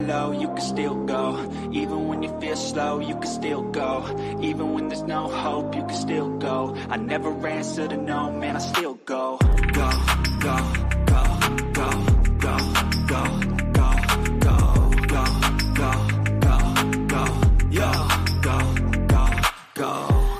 low, you can still go. Even when you feel slow, you can still go. Even when there's no hope, you can still go. I never answer to no, man, I still go. Go, go, go, go, go, go, go, go, go, go, go, go, go, go, go.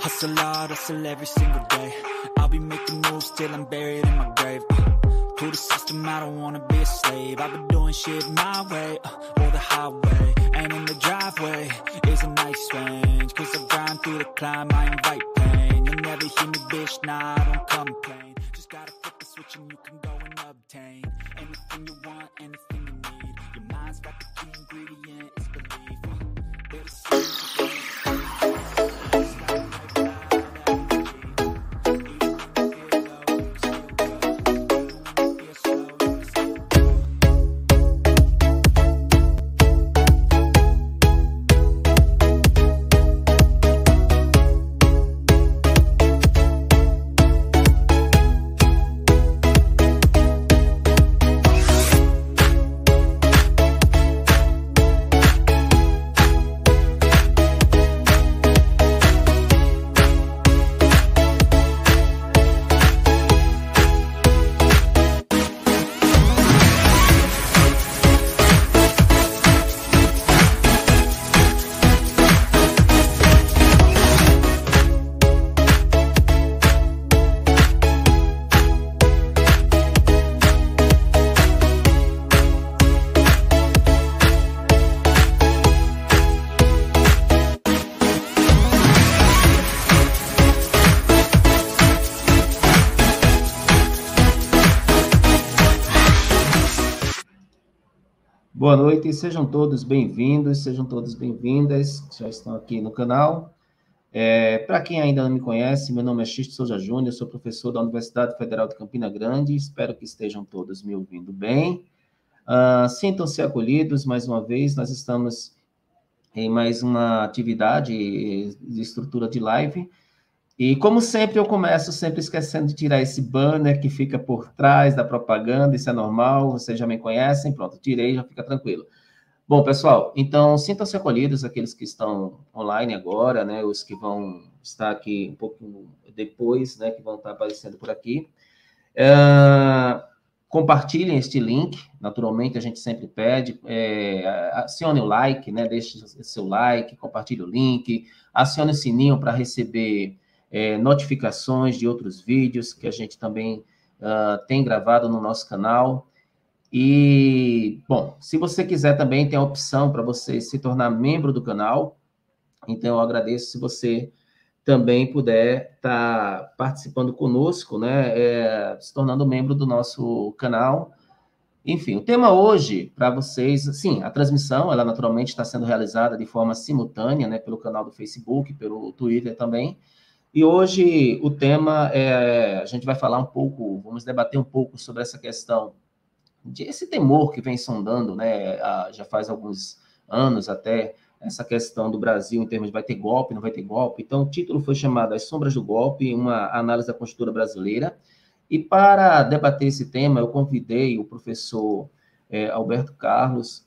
Hustle hard, hustle every single day. I'll be making moves till I'm buried in my grave. To the system, I don't wanna be a slave. I've been doing shit my way, uh, or the highway. And in the driveway is a nice range. Cause I grind through the climb, I invite pain. You'll never hear me, bitch, nah, I don't complain. Just gotta flip the switch and you can go and obtain anything you want, anything you need. Your mind's got the key ingredient, it's belief. Uh, Boa noite, sejam todos bem-vindos, sejam todos bem-vindas, que já estão aqui no canal. É, Para quem ainda não me conhece, meu nome é Xisto Souza Júnior, sou professor da Universidade Federal de Campina Grande, espero que estejam todos me ouvindo bem. Ah, Sintam-se acolhidos, mais uma vez, nós estamos em mais uma atividade de estrutura de live, e como sempre, eu começo sempre esquecendo de tirar esse banner que fica por trás da propaganda, isso é normal, vocês já me conhecem, pronto, tirei, já fica tranquilo. Bom, pessoal, então sintam-se acolhidos aqueles que estão online agora, né, os que vão estar aqui um pouco depois, né, que vão estar aparecendo por aqui. É, compartilhem este link, naturalmente a gente sempre pede, é, acione o like, né, deixe seu like, compartilhe o link, acione o sininho para receber é, notificações de outros vídeos que a gente também uh, tem gravado no nosso canal. E, bom, se você quiser também, tem a opção para você se tornar membro do canal. Então, eu agradeço se você também puder estar tá participando conosco, né? É, se tornando membro do nosso canal. Enfim, o tema hoje para vocês, sim, a transmissão, ela naturalmente está sendo realizada de forma simultânea, né, pelo canal do Facebook, pelo Twitter também. E hoje o tema é, a gente vai falar um pouco, vamos debater um pouco sobre essa questão de esse temor que vem sondando, né, já faz alguns anos até, essa questão do Brasil em termos de vai ter golpe, não vai ter golpe. Então, o título foi chamado As Sombras do Golpe, uma análise da conjuntura brasileira. E para debater esse tema, eu convidei o professor é, Alberto Carlos,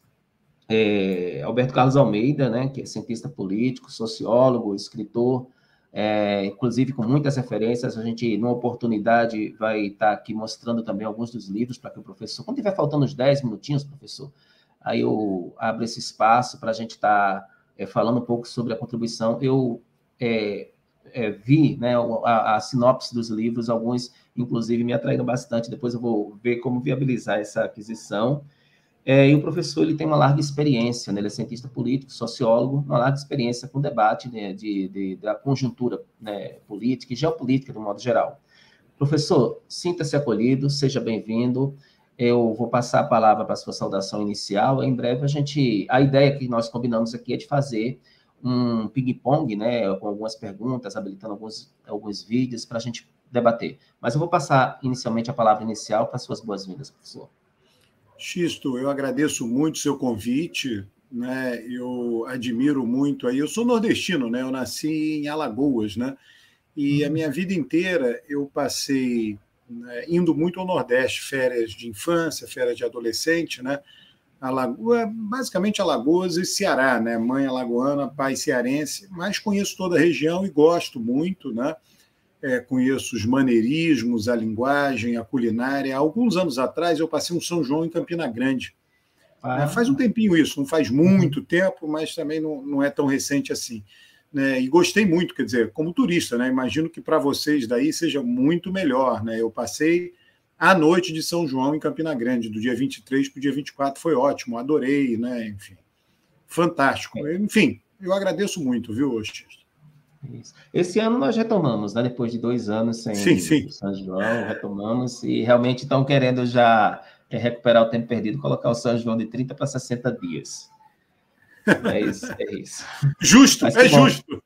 é, Alberto Carlos Almeida, né, que é cientista político, sociólogo, escritor, é, inclusive com muitas referências. A gente, numa oportunidade, vai estar aqui mostrando também alguns dos livros para que o professor, quando tiver faltando uns 10 minutinhos, professor, aí eu abro esse espaço para a gente estar tá, é, falando um pouco sobre a contribuição. Eu é, é, vi né, a, a, sinopse dos livros, alguns, inclusive, me atraíram bastante. Depois eu vou ver como viabilizar essa aquisição. É, e o professor ele tem uma larga experiência, né? ele é cientista político, sociólogo, uma larga experiência com debate né, de, de, da conjuntura né, política e geopolítica, de modo geral. Professor, sinta-se acolhido, seja bem-vindo. Eu vou passar a palavra para a sua saudação inicial. Em breve, a gente. A ideia que nós combinamos aqui é de fazer um ping-pong, né, com algumas perguntas, habilitando alguns, alguns vídeos para a gente debater. Mas eu vou passar inicialmente a palavra inicial para suas boas-vindas, professor. Xisto, eu agradeço muito o seu convite, né? Eu admiro muito aí. Eu sou nordestino, né? Eu nasci em Alagoas, né? E a uhum. minha vida inteira eu passei né, indo muito ao Nordeste, férias de infância, férias de adolescente, né? Alagoas, basicamente Alagoas e Ceará, né? Mãe alagoana, pai cearense, mas conheço toda a região e gosto muito, né? É, conheço os maneirismos, a linguagem, a culinária. Alguns anos atrás eu passei um São João em Campina Grande. Ah. É, faz um tempinho isso, não faz muito tempo, mas também não, não é tão recente assim. Né? E gostei muito, quer dizer, como turista, né? Imagino que para vocês daí seja muito melhor, né? Eu passei a noite de São João em Campina Grande, do dia 23 para o dia 24, foi ótimo, adorei, né? Enfim, fantástico. Enfim, eu agradeço muito, viu, Esse ano nós retomamos, né? Depois de dois anos sem sim, sim. São João, retomamos e realmente estão querendo já recuperar o tempo perdido, colocar o São João de 30 para 60 dias. É isso, é isso. Justo, é justo.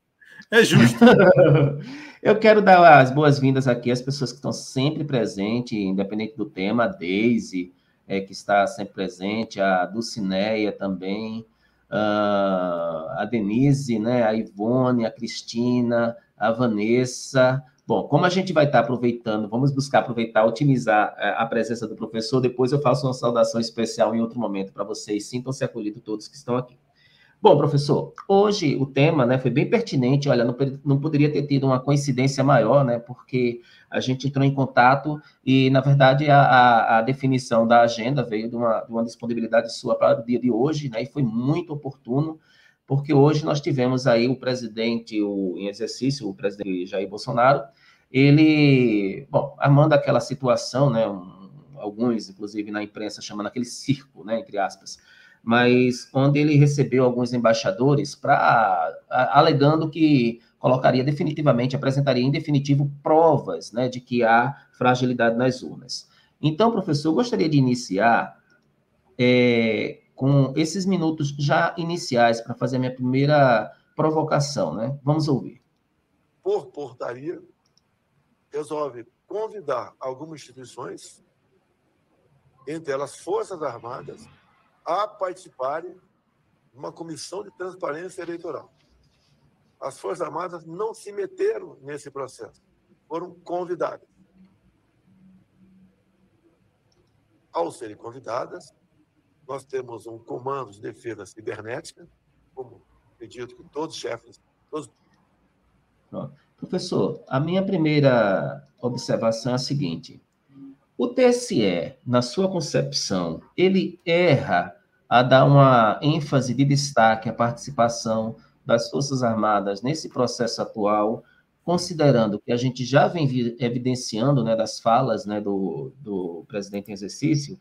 É justo. Eu quero dar as boas-vindas aqui às pessoas que estão sempre presentes, independente do tema, a Deise, é, que está sempre presente, a Dulcineia também, a Denise, né, a Ivone, a Cristina, a Vanessa. Bom, como a gente vai estar aproveitando, vamos buscar aproveitar, otimizar é, a presença do professor, depois eu faço uma saudação especial em outro momento para vocês. Sintam-se acolhidos todos que estão aqui. Bom, professor, hoje o tema né, foi bem pertinente. Olha, não, não poderia ter tido uma coincidência maior, né? Porque a gente entrou em contato e, na verdade, a, a, definição da agenda veio de uma, de uma disponibilidade sua para o dia de hoje, né? E foi muito oportuno, porque hoje nós tivemos aí o presidente o, em exercício, o presidente Jair Bolsonaro, ele, bom, armando aquela situação, né? Um, alguns, inclusive, na imprensa chamando aquele circo, né? Entre aspas mas onde ele recebeu alguns embaixadores para alegando que colocaria definitivamente, apresentaria em definitivo provas né, de que há fragilidade nas urnas. Então, professor, eu gostaria de iniciar é, com esses minutos já iniciais para fazer a minha primeira provocação, né? Vamos ouvir. Por portaria, resolve convidar algumas instituições, entre elas Forças Armadas, a participarem de uma comissão de transparência eleitoral. As Forças Armadas não se meteram nesse processo, foram convidadas. Ao serem convidadas, nós temos um comando de defesa cibernética, como acredito que todos os chefes. Todos... Professor, a minha primeira observação é a seguinte: o TSE, na sua concepção, ele erra a dar uma ênfase de destaque à participação das Forças Armadas nesse processo atual, considerando que a gente já vem evidenciando né, das falas né, do, do presidente em exercício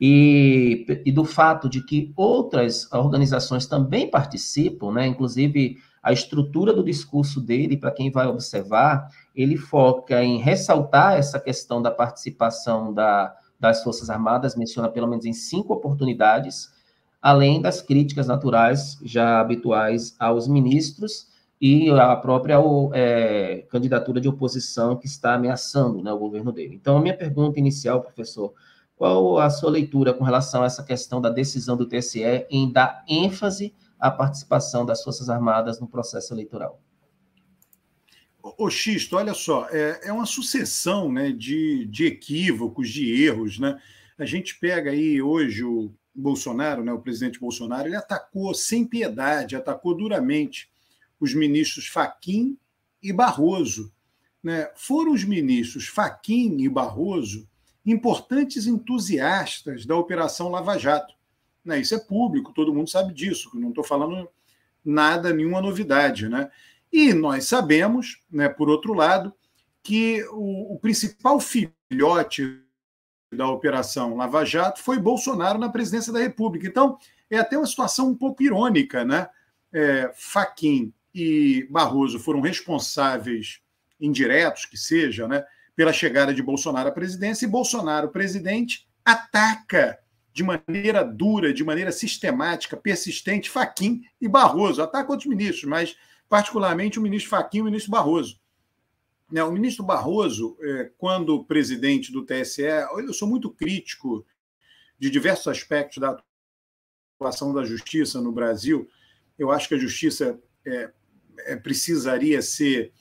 e, e do fato de que outras organizações também participam, né, inclusive a estrutura do discurso dele, para quem vai observar, ele foca em ressaltar essa questão da participação da, das Forças Armadas, menciona pelo menos em cinco oportunidades, além das críticas naturais já habituais aos ministros e a própria é, candidatura de oposição que está ameaçando né, o governo dele. Então, a minha pergunta inicial, professor, qual a sua leitura com relação a essa questão da decisão do TSE em dar ênfase a participação das Forças Armadas no processo eleitoral. Ô, Xisto, olha só, é, é uma sucessão né, de, de equívocos, de erros. Né? A gente pega aí hoje o Bolsonaro, né, o presidente Bolsonaro, ele atacou sem piedade, atacou duramente os ministros Faquim e Barroso. Né? Foram os ministros Faquim e Barroso importantes entusiastas da Operação Lava Jato. Né? Isso é público, todo mundo sabe disso, não estou falando nada, nenhuma novidade. Né? E nós sabemos, né, por outro lado, que o, o principal filhote da Operação Lava Jato foi Bolsonaro na presidência da República. Então, é até uma situação um pouco irônica, né? É, Faquim e Barroso foram responsáveis indiretos, que seja, né, pela chegada de Bolsonaro à presidência, e Bolsonaro, presidente, ataca de maneira dura, de maneira sistemática, persistente, Faquim e Barroso. Ataca outros ministros, mas particularmente o ministro Faquim e o ministro Barroso. Né, o ministro Barroso, é, quando presidente do TSE, eu sou muito crítico de diversos aspectos da atuação da justiça no Brasil. Eu acho que a justiça é, é, precisaria ser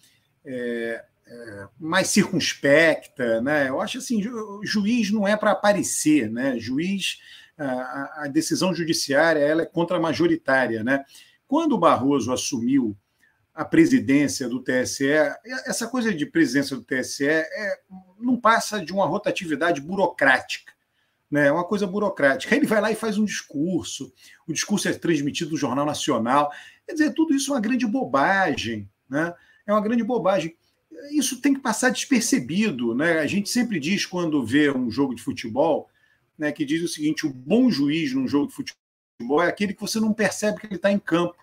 mais circunspecta, né? Eu acho assim, juiz não é para aparecer, né? Juiz a, a decisão judiciária ela é contra-majoritária. Né? Quando o Barroso assumiu a presidência do TSE, essa coisa de presidência do TSE é, não passa de uma rotatividade burocrática. Né, é uma coisa burocrática. Ele vai lá e faz um discurso, o discurso é transmitido no Jornal Nacional. Quer dizer, tudo isso é uma grande bobagem. Né? É uma grande bobagem. Isso tem que passar despercebido. Né? A gente sempre diz, quando vê um jogo de futebol, né, que diz o seguinte: o bom juiz num jogo de futebol é aquele que você não percebe que ele está em campo.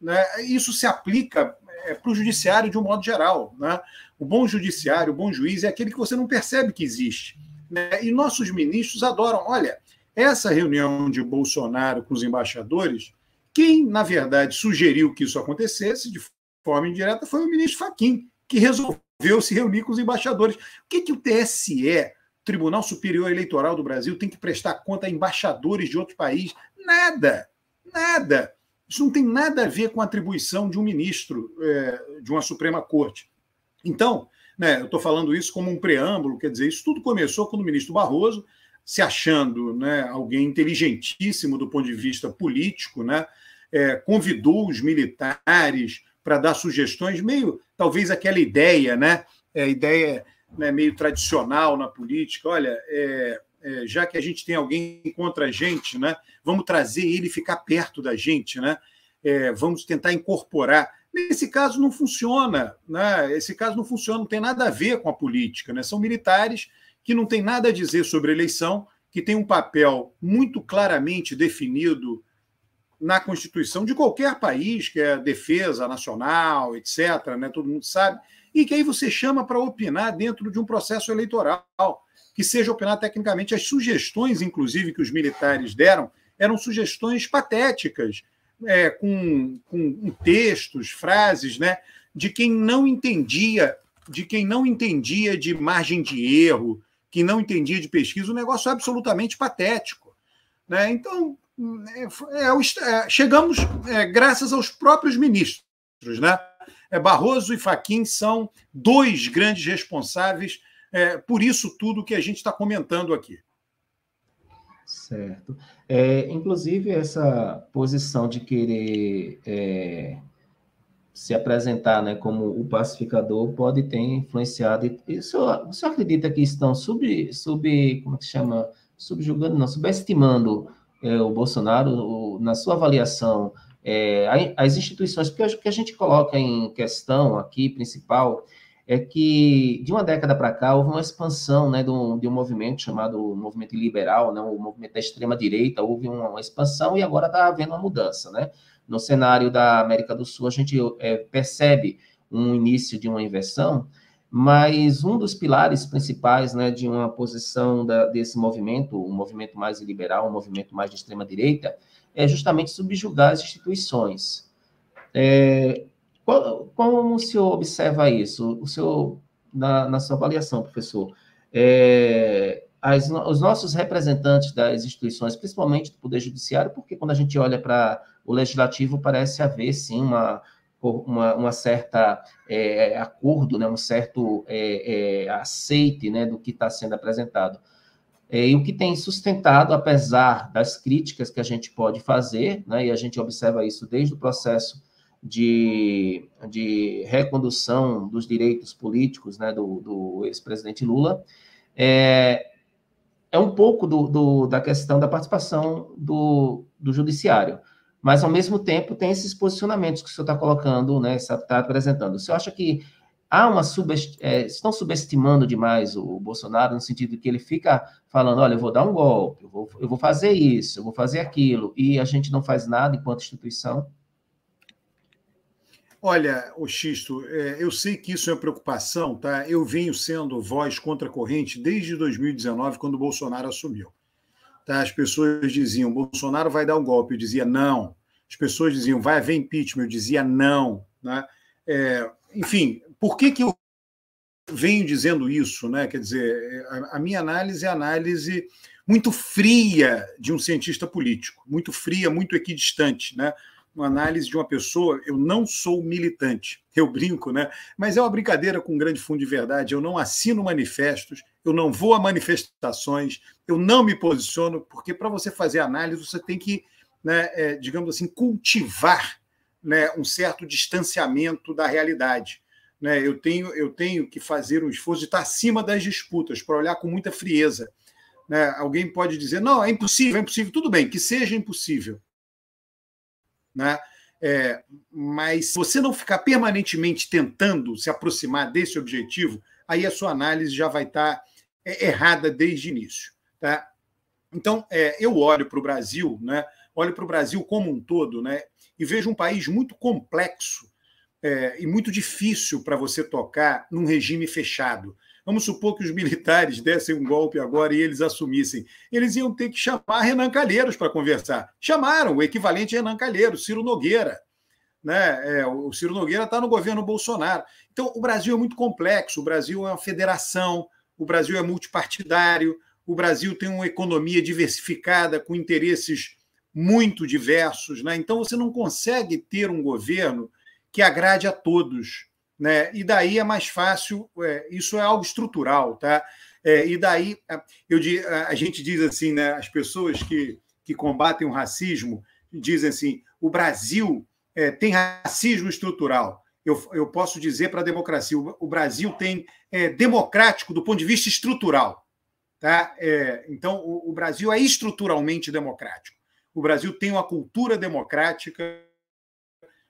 Né? Isso se aplica é, para o judiciário de um modo geral. Né? O bom judiciário, o bom juiz é aquele que você não percebe que existe. Né? E nossos ministros adoram. Olha, essa reunião de Bolsonaro com os embaixadores, quem, na verdade, sugeriu que isso acontecesse de forma indireta foi o ministro Faquim, que resolveu se reunir com os embaixadores. O que, que o TSE, Tribunal Superior Eleitoral do Brasil, tem que prestar conta a embaixadores de outro país? Nada, nada. Isso não tem nada a ver com a atribuição de um ministro é, de uma Suprema Corte. Então, né, eu estou falando isso como um preâmbulo, quer dizer, isso tudo começou quando o ministro Barroso, se achando né, alguém inteligentíssimo do ponto de vista político, né, é, convidou os militares para dar sugestões, meio talvez aquela ideia, né, é, ideia né, meio tradicional na política. Olha, é, é, já que a gente tem alguém contra a gente, né, vamos trazer ele ficar perto da gente, né? É, vamos tentar incorporar. Nesse caso não funciona, né? Esse caso não funciona, não tem nada a ver com a política, né? São militares que não têm nada a dizer sobre a eleição, que têm um papel muito claramente definido na Constituição de qualquer país, que é defesa nacional, etc., né? todo mundo sabe, e que aí você chama para opinar dentro de um processo eleitoral que seja opinar tecnicamente. As sugestões, inclusive, que os militares deram, eram sugestões patéticas, é, com, com textos, frases, né, de quem não entendia, de quem não entendia de margem de erro, que não entendia de pesquisa, um negócio absolutamente patético. Né? Então, é, é, é chegamos é, graças aos próprios ministros. Né? Barroso e Faquim são dois grandes responsáveis é, por isso tudo que a gente está comentando aqui. Certo. É, inclusive, essa posição de querer é, se apresentar né, como o pacificador pode ter influenciado. Isso, senhor acredita que estão sub, sub como é que chama? Subjugando, não, subestimando é, o Bolsonaro, o, na sua avaliação, é, as instituições, porque o que a gente coloca em questão aqui, principal, é que de uma década para cá houve uma expansão né, de, um, de um movimento chamado movimento liberal, né, o movimento da extrema-direita, houve uma, uma, expansão e agora está havendo uma mudança. Né? No cenário da América do Sul, a gente é, percebe um início de uma inversão, mas um dos pilares principais né, de uma posição da, desse movimento, um movimento mais liberal, um movimento mais de extrema-direita, é justamente subjugar as instituições. É, como o senhor observa isso? O senhor, na, na sua avaliação, professor, é, as, os nossos representantes das instituições, principalmente do Poder Judiciário, porque quando a gente olha para o Legislativo, parece haver, sim, uma, uma, uma certa é, acordo, né, um certo é, é, aceite né, do que está sendo apresentado. É, e o que tem sustentado, apesar das críticas que a gente pode fazer, né, e a gente observa isso desde o processo de, de recondução dos direitos políticos né, do, do ex-presidente Lula, é, é um pouco do, do, da questão da participação do, do judiciário. Mas, ao mesmo tempo, tem esses posicionamentos que o senhor está colocando, né, está apresentando. O senhor acha que há uma subest... É, estão subestimando demais o Bolsonaro, no sentido de que ele fica falando, olha, eu vou dar um golpe, eu vou, eu vou fazer isso, eu vou fazer aquilo, e a gente não faz nada enquanto instituição? Olha, o Xisto, é, eu sei que isso é uma preocupação, tá? Eu venho sendo voz contra a corrente desde 2019, quando o Bolsonaro assumiu. Tá? As pessoas diziam, Bolsonaro vai dar um golpe, eu dizia não. As pessoas diziam, vai haver impeachment, eu dizia não. Né? É, enfim, por que, que eu venho dizendo isso? Né? Quer dizer, a, a minha análise é análise muito fria de um cientista político, muito fria, muito equidistante, né? Uma análise de uma pessoa. Eu não sou militante, eu brinco, né? Mas é uma brincadeira com um grande fundo de verdade. Eu não assino manifestos, eu não vou a manifestações, eu não me posiciono, porque para você fazer análise, você tem que, né, é, digamos assim, cultivar né, um certo distanciamento da realidade. Né? Eu, tenho, eu tenho que fazer um esforço de estar acima das disputas, para olhar com muita frieza. Né? Alguém pode dizer, não, é impossível, é impossível. Tudo bem, que seja impossível. Né? É, mas se você não ficar permanentemente tentando se aproximar desse objetivo, aí a sua análise já vai estar é, errada desde o início. Tá? Então, é, eu olho para o Brasil, né, olho para o Brasil como um todo, né, e vejo um país muito complexo é, e muito difícil para você tocar num regime fechado. Vamos supor que os militares dessem um golpe agora e eles assumissem. Eles iam ter que chamar Renan Calheiros para conversar. Chamaram o equivalente a Renan Calheiros, Ciro Nogueira. Né? É, o Ciro Nogueira está no governo Bolsonaro. Então, o Brasil é muito complexo. O Brasil é uma federação, o Brasil é multipartidário, o Brasil tem uma economia diversificada, com interesses muito diversos. Né? Então, você não consegue ter um governo que agrade a todos né? E daí é mais fácil, é, isso é algo estrutural, tá? É, e daí eu, a gente diz assim, né? As pessoas que, que combatem o racismo dizem assim: o Brasil é, tem racismo estrutural. Eu, eu posso dizer para a democracia: o, o Brasil tem é, democrático do ponto de vista estrutural. Tá? É, então, o, o Brasil é estruturalmente democrático. O Brasil tem uma cultura democrática,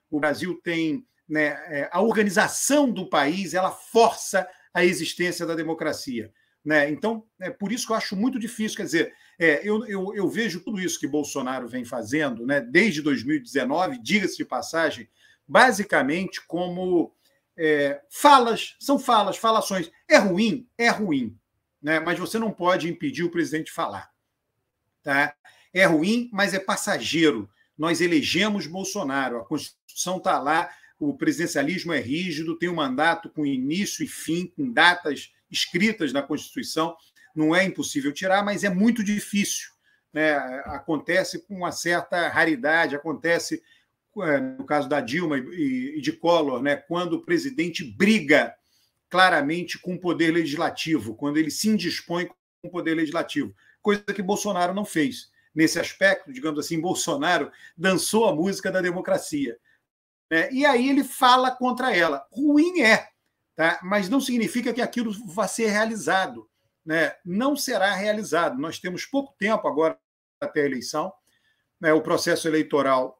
o Brasil tem né, é, a organização do país ela força a existência da democracia. Né? Então, é por isso que eu acho muito difícil. Quer dizer, é, eu, eu, eu, vejo tudo isso que Bolsonaro vem fazendo, né, desde 2019, diga-se de passagem, basicamente como é, falas, são falas, falações. É ruim? É ruim. Né? Mas você não pode impedir o presidente de falar. Tá? É ruim, mas é passageiro. Nós elegemos Bolsonaro, a Constituição está lá, o presidencialismo é rígido, tem um mandato com início e fim, com datas escritas na Constituição. Não é impossível tirar, mas é muito difícil. Né? Acontece com uma certa raridade, acontece é, no caso da Dilma e de Collor, né? quando o presidente briga claramente com o poder legislativo, quando ele se indispõe com o poder legislativo, coisa que Bolsonaro não fez. Nesse aspecto, digamos assim, Bolsonaro dançou a música da democracia. Né? E aí ele fala contra ela. Ruim é, tá? mas não significa que aquilo vá ser realizado. Né? Não será realizado. Nós temos pouco tempo agora até a eleição. Né? O processo eleitoral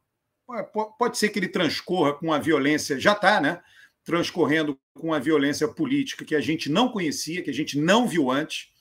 pode ser que ele transcorra com a violência, já está, né? Transcorrendo com a violência política que a gente não conhecia, que a gente não viu antes.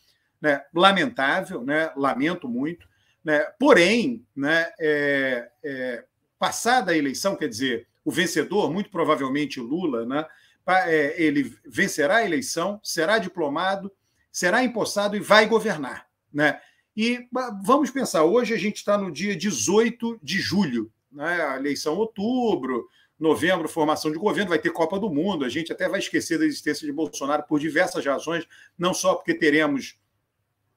Né? Lamentável, né? lamento muito. Né? Porém, né? É, é, passada a eleição, quer dizer, o vencedor, muito provavelmente Lula, né, é, ele vencerá a eleição, será diplomado, será empossado e vai governar. Né? E vamos pensar, hoje a gente está no dia 18 de julho, né? a eleição outubro, novembro, formação de governo, vai ter Copa do Mundo, a gente até vai esquecer da existência de Bolsonaro por diversas razões, não só porque teremos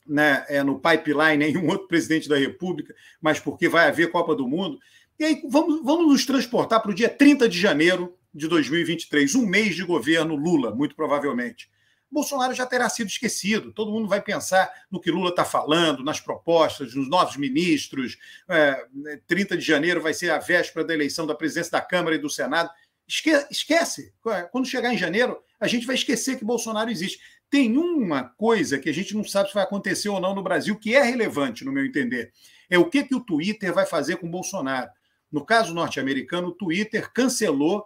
né, é, no pipeline nenhum outro presidente da República, mas porque vai haver Copa do Mundo. E aí vamos, vamos nos transportar para o dia 30 de janeiro de 2023, um mês de governo Lula, muito provavelmente. Bolsonaro já terá sido esquecido. Todo mundo vai pensar no que Lula está falando, nas propostas, nos novos ministros. É, 30 de janeiro vai ser a véspera da eleição da presidência da Câmara e do Senado. Esque esquece. Quando chegar em janeiro, a gente vai esquecer que Bolsonaro existe. Tem uma coisa que a gente não sabe se vai acontecer ou não no Brasil, que é relevante, no meu entender. É o que, que o Twitter vai fazer com Bolsonaro. No caso norte-americano, o Twitter cancelou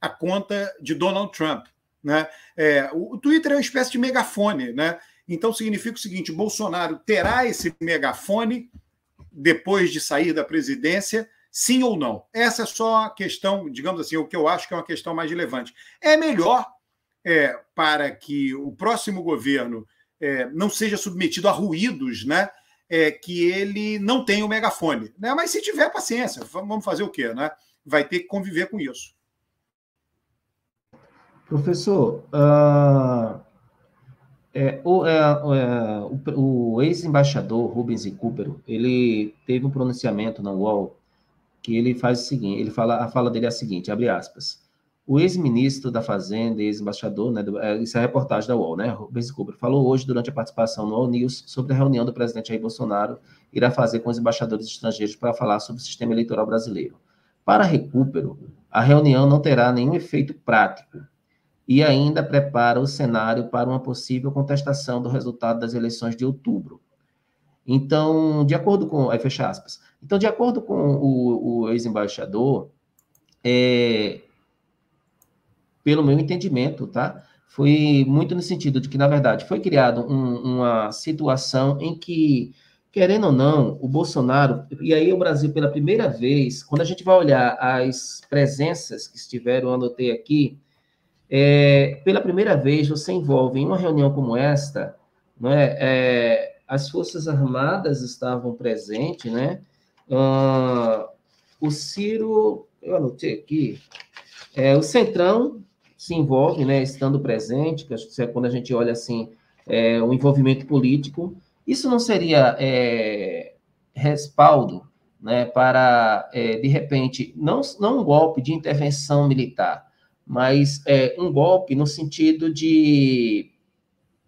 a conta de Donald Trump. Né? É, o Twitter é uma espécie de megafone. Né? Então, significa o seguinte: Bolsonaro terá esse megafone depois de sair da presidência, sim ou não? Essa é só a questão, digamos assim, o que eu acho que é uma questão mais relevante. É melhor é, para que o próximo governo é, não seja submetido a ruídos, né? É, que ele não tem o megafone. Né? Mas se tiver paciência, vamos fazer o quê? Né? Vai ter que conviver com isso. Professor, uh, é, o, é, é, o, o ex-embaixador Rubens Recupero, ele teve um pronunciamento na UOL que ele faz o seguinte, ele fala, a fala dele é a seguinte, abre aspas. O ex-ministro da Fazenda, ex-embaixador, né, é, isso é a reportagem da UOL, né, Rubens Cooper, falou hoje, durante a participação no All News, sobre a reunião do presidente Jair Bolsonaro irá fazer com os embaixadores estrangeiros para falar sobre o sistema eleitoral brasileiro. Para recupero, a reunião não terá nenhum efeito prático e ainda prepara o cenário para uma possível contestação do resultado das eleições de outubro. Então, de acordo com. Aí fecha aspas. Então, de acordo com o, o ex-embaixador, é, pelo meu entendimento, tá? Foi muito no sentido de que, na verdade, foi criada um, uma situação em que, querendo ou não, o Bolsonaro, e aí o Brasil, pela primeira vez, quando a gente vai olhar as presenças que estiveram, anotei aqui, é, pela primeira vez você envolve em uma reunião como esta, não é, é as Forças Armadas estavam presentes, né? Uh, o Ciro, eu anotei aqui, é, o Centrão se envolve, né, estando presente, que acho que é quando a gente olha assim, é, o envolvimento político, isso não seria é, respaldo né, para, é, de repente, não, não um golpe de intervenção militar, mas é, um golpe no sentido de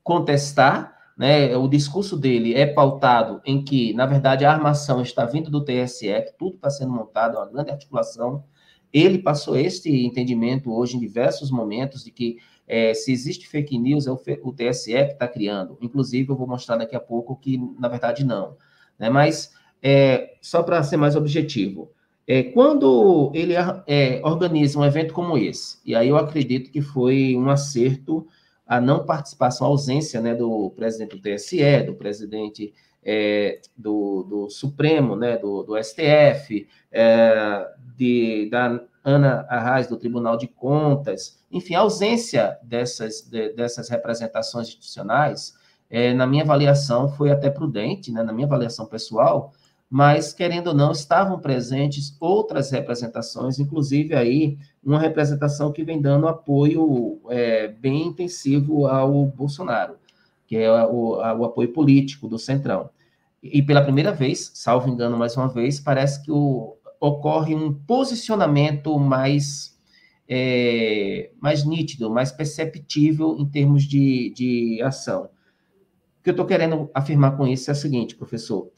contestar, né, o discurso dele é pautado em que, na verdade, a armação está vindo do TSE, que tudo está sendo montado, uma grande articulação, ele passou este entendimento hoje em diversos momentos de que é, se existe fake news, é o, o TSE que está criando. Inclusive, eu vou mostrar daqui a pouco que, na verdade, não. Né? Mas, é, só para ser mais objetivo, é, quando ele é, organiza um evento como esse, e aí eu acredito que foi um acerto a não participação, a ausência né, do presidente do TSE, do presidente é, do, do, Supremo, né, do, do STF, é, de, da Ana Arraes, do Tribunal de Contas, enfim, a ausência dessas, de, dessas representações institucionais, é, na minha avaliação, foi até prudente, né, na minha avaliação pessoal, mas, querendo ou não, estavam presentes outras representações, inclusive aí uma representação que vem dando apoio é, bem intensivo ao Bolsonaro que é o, o apoio político do Centrão. E pela primeira vez, salvo engano mais uma vez, parece que o, ocorre um posicionamento mais, é, mais nítido, mais perceptível em termos de, de ação. O que eu estou querendo afirmar com isso é o seguinte, professor.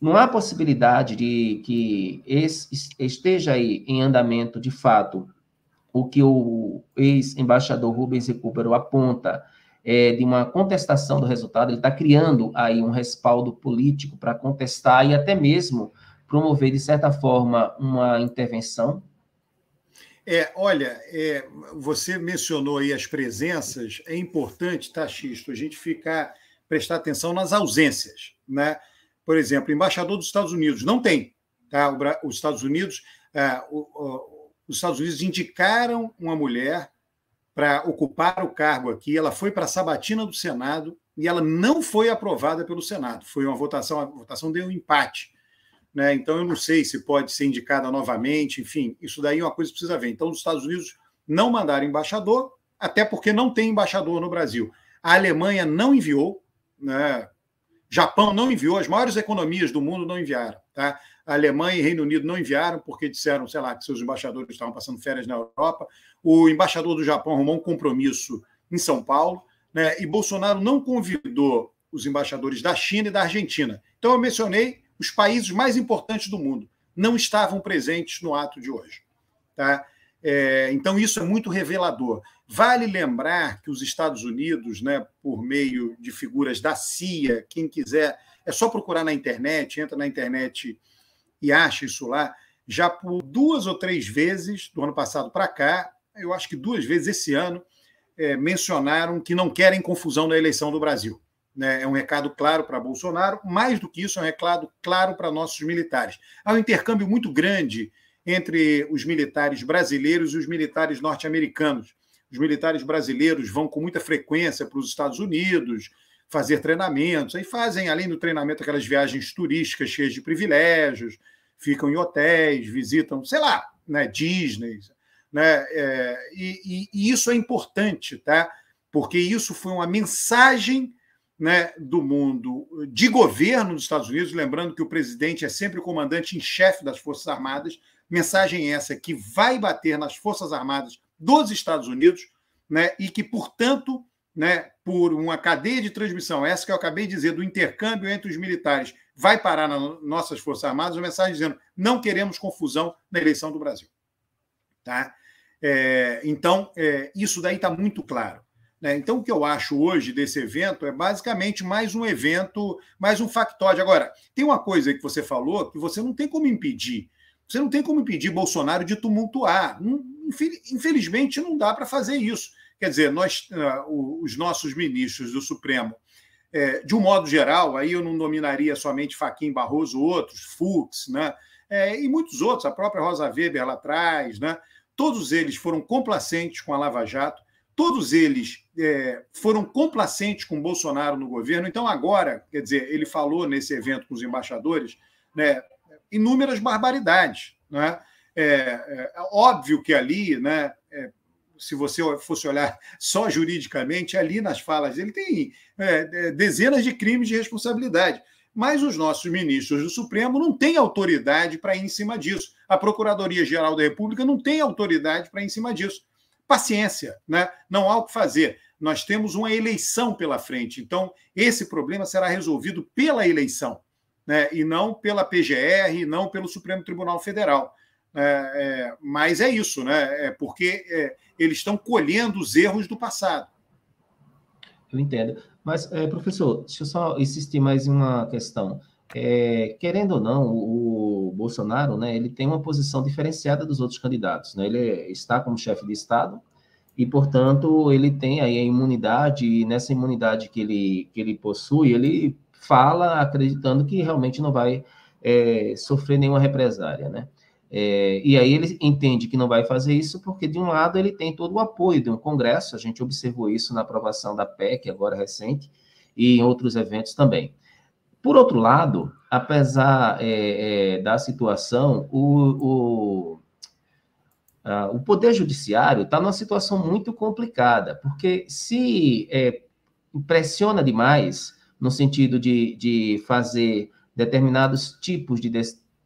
Não há possibilidade de que esteja aí em andamento, de fato, o que o ex-embaixador Rubens Recupero aponta é, de uma contestação do resultado, ele está criando aí um respaldo político para contestar e até mesmo promover, de certa forma, uma intervenção? É, olha, é, você mencionou aí as presenças, é importante, tá, Xisto, a gente ficar, prestar atenção nas ausências, né? Por exemplo, embaixador dos Estados Unidos, não tem, tá? Os Estados Unidos, é, os Estados Unidos indicaram uma mulher para ocupar o cargo aqui. Ela foi para a sabatina do Senado e ela não foi aprovada pelo Senado. Foi uma votação, a votação deu um empate. Né? Então, eu não sei se pode ser indicada novamente, enfim, isso daí é uma coisa que precisa ver. Então, os Estados Unidos não mandaram embaixador, até porque não tem embaixador no Brasil. A Alemanha não enviou, né? Japão não enviou, as maiores economias do mundo não enviaram. Tá? A Alemanha e Reino Unido não enviaram, porque disseram, sei lá, que seus embaixadores estavam passando férias na Europa. O embaixador do Japão arrumou um compromisso em São Paulo, né? e Bolsonaro não convidou os embaixadores da China e da Argentina. Então, eu mencionei os países mais importantes do mundo, não estavam presentes no ato de hoje. Tá? É, então, isso é muito revelador. Vale lembrar que os Estados Unidos, né, por meio de figuras da CIA, quem quiser, é só procurar na internet, entra na internet e acha isso lá. Já por duas ou três vezes, do ano passado para cá, eu acho que duas vezes esse ano, é, mencionaram que não querem confusão na eleição do Brasil. Né? É um recado claro para Bolsonaro, mais do que isso, é um recado claro para nossos militares. Há um intercâmbio muito grande entre os militares brasileiros e os militares norte-americanos. Os militares brasileiros vão com muita frequência para os Estados Unidos fazer treinamentos, aí fazem, além do treinamento, aquelas viagens turísticas cheias de privilégios, ficam em hotéis, visitam, sei lá, né, Disney, né? É, e, e, isso é importante, tá? Porque isso foi uma mensagem né, do mundo de governo dos Estados Unidos, lembrando que o presidente é sempre o comandante em chefe das Forças Armadas. Mensagem essa que vai bater nas Forças Armadas dos Estados Unidos, né, e que, portanto, né, por uma cadeia de transmissão, essa que eu acabei de dizer, do intercâmbio entre os militares, vai parar nas nossas Forças Armadas, uma mensagem dizendo: não queremos confusão na eleição do Brasil. Tá? É, então, é, isso daí está muito claro. Né? Então, o que eu acho hoje desse evento é basicamente mais um evento, mais um factóide. Agora, tem uma coisa que você falou que você não tem como impedir. Você não tem como impedir Bolsonaro de tumultuar. Infelizmente, não dá para fazer isso. Quer dizer, nós, uh, os nossos ministros do Supremo, é, de um modo geral, aí eu não dominaria somente Faquim Barroso, outros, Fux, né? É, e muitos outros, a própria Rosa Weber lá atrás, né? todos eles foram complacentes com a Lava Jato, todos eles é, foram complacentes com Bolsonaro no governo. Então, agora, quer dizer, ele falou nesse evento com os embaixadores né, inúmeras barbaridades. Né? É, é, óbvio que ali, né, se você fosse olhar só juridicamente, ali nas falas dele tem é, é, dezenas de crimes de responsabilidade. Mas os nossos ministros do Supremo não têm autoridade para ir em cima disso. A Procuradoria-Geral da República não tem autoridade para ir em cima disso paciência, né? não há o que fazer. Nós temos uma eleição pela frente, então esse problema será resolvido pela eleição, né? e não pela PGR, não pelo Supremo Tribunal Federal. É, é, mas é isso, né? É porque é, eles estão colhendo os erros do passado. Eu entendo. Mas, é, professor, deixa eu só insistir mais em uma questão. É, querendo ou não, o, o, Bolsonaro, né, ele tem uma posição diferenciada dos outros candidatos, né? Ele está como chefe de Estado e, portanto, ele tem aí a imunidade e nessa imunidade que ele, que ele possui, ele fala acreditando que realmente não vai é, sofrer nenhuma represária, né? É, e aí ele entende que não vai fazer isso porque, de um lado, ele tem todo o apoio de um Congresso, a gente observou isso na aprovação da PEC, agora recente, e em outros eventos também. Por outro lado, apesar é, é, da situação, o, o, a, o Poder Judiciário está numa situação muito complicada, porque se é, pressiona demais, no sentido de, de fazer determinados tipos de,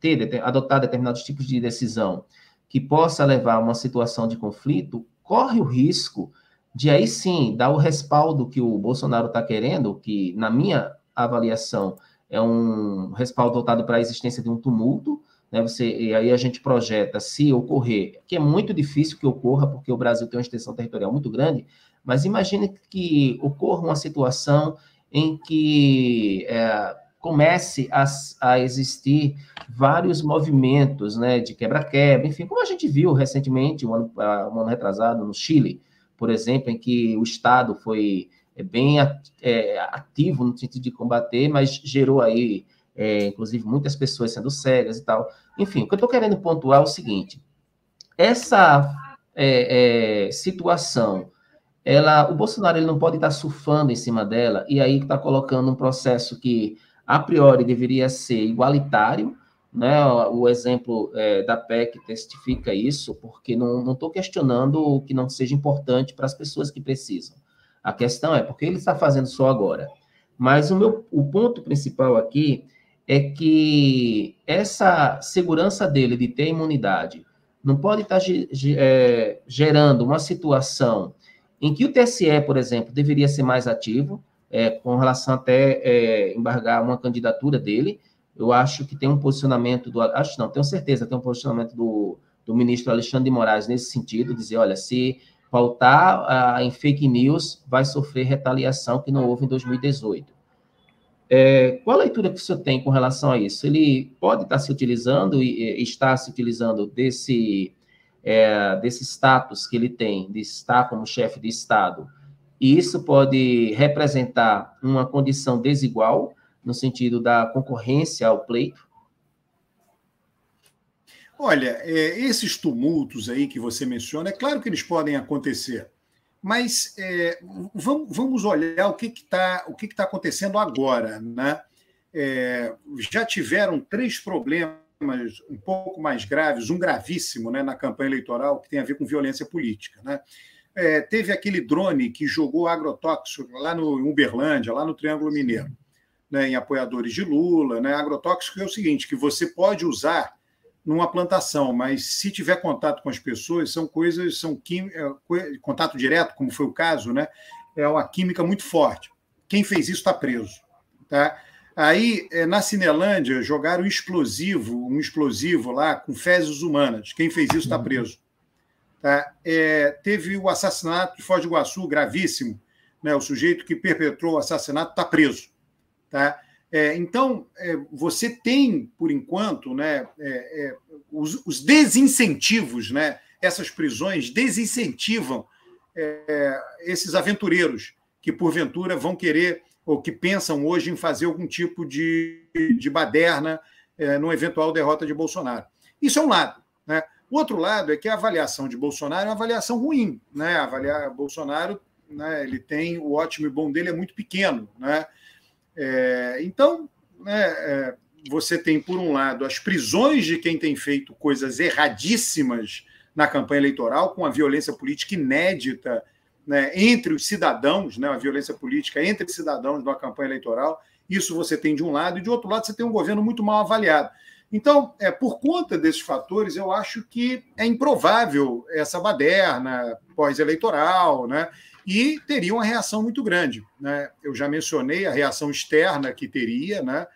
ter, adotar determinados tipos de decisão que possa levar a uma situação de conflito, corre o risco de aí sim dar o respaldo que o Bolsonaro está querendo, que na minha avaliação é um respaldo voltado para a existência de um tumulto, né? Você, e aí a gente projeta se ocorrer, que é muito difícil que ocorra, porque o Brasil tem uma extensão territorial muito grande, mas imagine que ocorra uma situação em que é, comece a, a, existir vários movimentos né, de quebra-quebra, enfim, como a gente viu recentemente, um ano, um ano retrasado, no Chile, por exemplo, em que o Estado foi é bem é, ativo no sentido de combater, mas gerou aí, é, inclusive, muitas pessoas sendo cegas e tal. Enfim, o que eu estou querendo pontuar é o seguinte: essa é, é, situação, ela, o Bolsonaro ele não pode estar surfando em cima dela e aí está colocando um processo que a priori deveria ser igualitário, né? O exemplo é, da PEC testifica isso, porque não estou questionando o que não seja importante para as pessoas que precisam. A questão é porque ele está fazendo só agora. Mas o, meu, o ponto principal aqui é que essa segurança dele de ter imunidade não pode estar é, gerando uma situação em que o TSE, por exemplo, deveria ser mais ativo, é, com relação até é, embargar uma candidatura dele. Eu acho que tem um posicionamento do. Acho não, tenho certeza, tem um posicionamento do, do ministro Alexandre de Moraes nesse sentido, dizer, olha, se pautar ah, em fake news vai sofrer retaliação que não houve em 2018. É, qual a leitura que o senhor tem com relação a isso? Ele pode estar se utilizando e está se utilizando desse, é, desse status que ele tem, de estar como chefe de Estado, e isso pode representar uma condição desigual, no sentido da concorrência ao pleito? Olha, é, esses tumultos aí que você menciona, é claro que eles podem acontecer, mas é, vamos, vamos, olhar o que está o que está acontecendo agora, né? É, já tiveram três problemas um pouco mais graves, um gravíssimo, né, na campanha eleitoral que tem a ver com violência política, né? É, teve aquele drone que jogou agrotóxico lá no Uberlândia, lá no Triângulo Mineiro, né, em apoiadores de Lula. Né? Agrotóxico é o seguinte, que você pode usar numa plantação, mas se tiver contato com as pessoas, são coisas, são quim, é, contato direto, como foi o caso, né? É uma química muito forte. Quem fez isso está preso. Tá? Aí, é, na Cinelândia, jogaram um explosivo, um explosivo lá com fezes humanas. Quem fez isso está uhum. preso. Tá? É, teve o assassinato de Foz do Iguaçu, gravíssimo. Né? O sujeito que perpetrou o assassinato está preso. Tá? É, então, é, você tem, por enquanto, né, é, é os, os, desincentivos, né, essas prisões desincentivam é, esses aventureiros que, porventura, vão querer ou que pensam hoje em fazer algum tipo de, de baderna é, numa eventual derrota de Bolsonaro. Isso é um lado. O outro lado é que a avaliação de Bolsonaro é uma avaliação ruim. Né? Avaliar Bolsonaro, né, ele tem o ótimo e bom dele é muito pequeno. Né? É, então, né, é, você tem, por um lado, as prisões de quem tem feito coisas erradíssimas na campanha eleitoral, com a violência política inédita né, entre os cidadãos, né, a violência política entre cidadãos numa campanha eleitoral. Isso você tem de um lado, e de outro lado, você tem um governo muito mal avaliado. Então, é, por conta desses fatores, eu acho que é improvável essa baderna pós-eleitoral, né? e teria uma reação muito grande. Né? Eu já mencionei a reação externa que teria, né?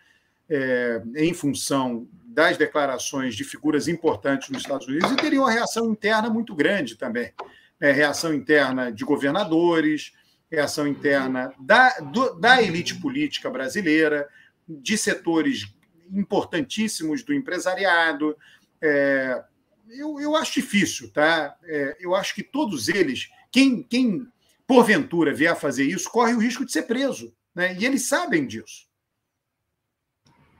É, em função das declarações de figuras importantes nos Estados Unidos, e teria uma reação interna muito grande também. Né? Reação interna de governadores, reação interna da, do, da elite política brasileira, de setores importantíssimos do empresariado. É, eu, eu acho difícil, tá? É, eu acho que todos eles, quem, quem porventura vier a fazer isso, corre o risco de ser preso. Né? E eles sabem disso.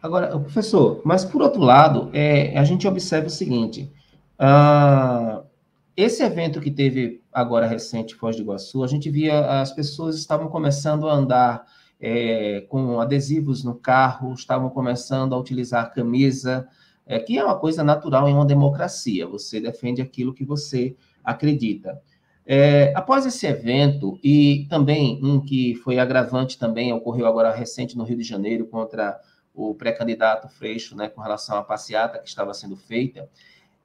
Agora, professor, mas por outro lado, é, a gente observa o seguinte: uh, esse evento que teve agora recente Foz do Iguaçu, a gente via as pessoas estavam começando a andar é, com adesivos no carro, estavam começando a utilizar camisa, é, que é uma coisa natural em uma democracia. Você defende aquilo que você acredita. É, após esse evento, e também um que foi agravante também, ocorreu agora recente no Rio de Janeiro contra o pré-candidato Freixo, né, com relação à passeata que estava sendo feita,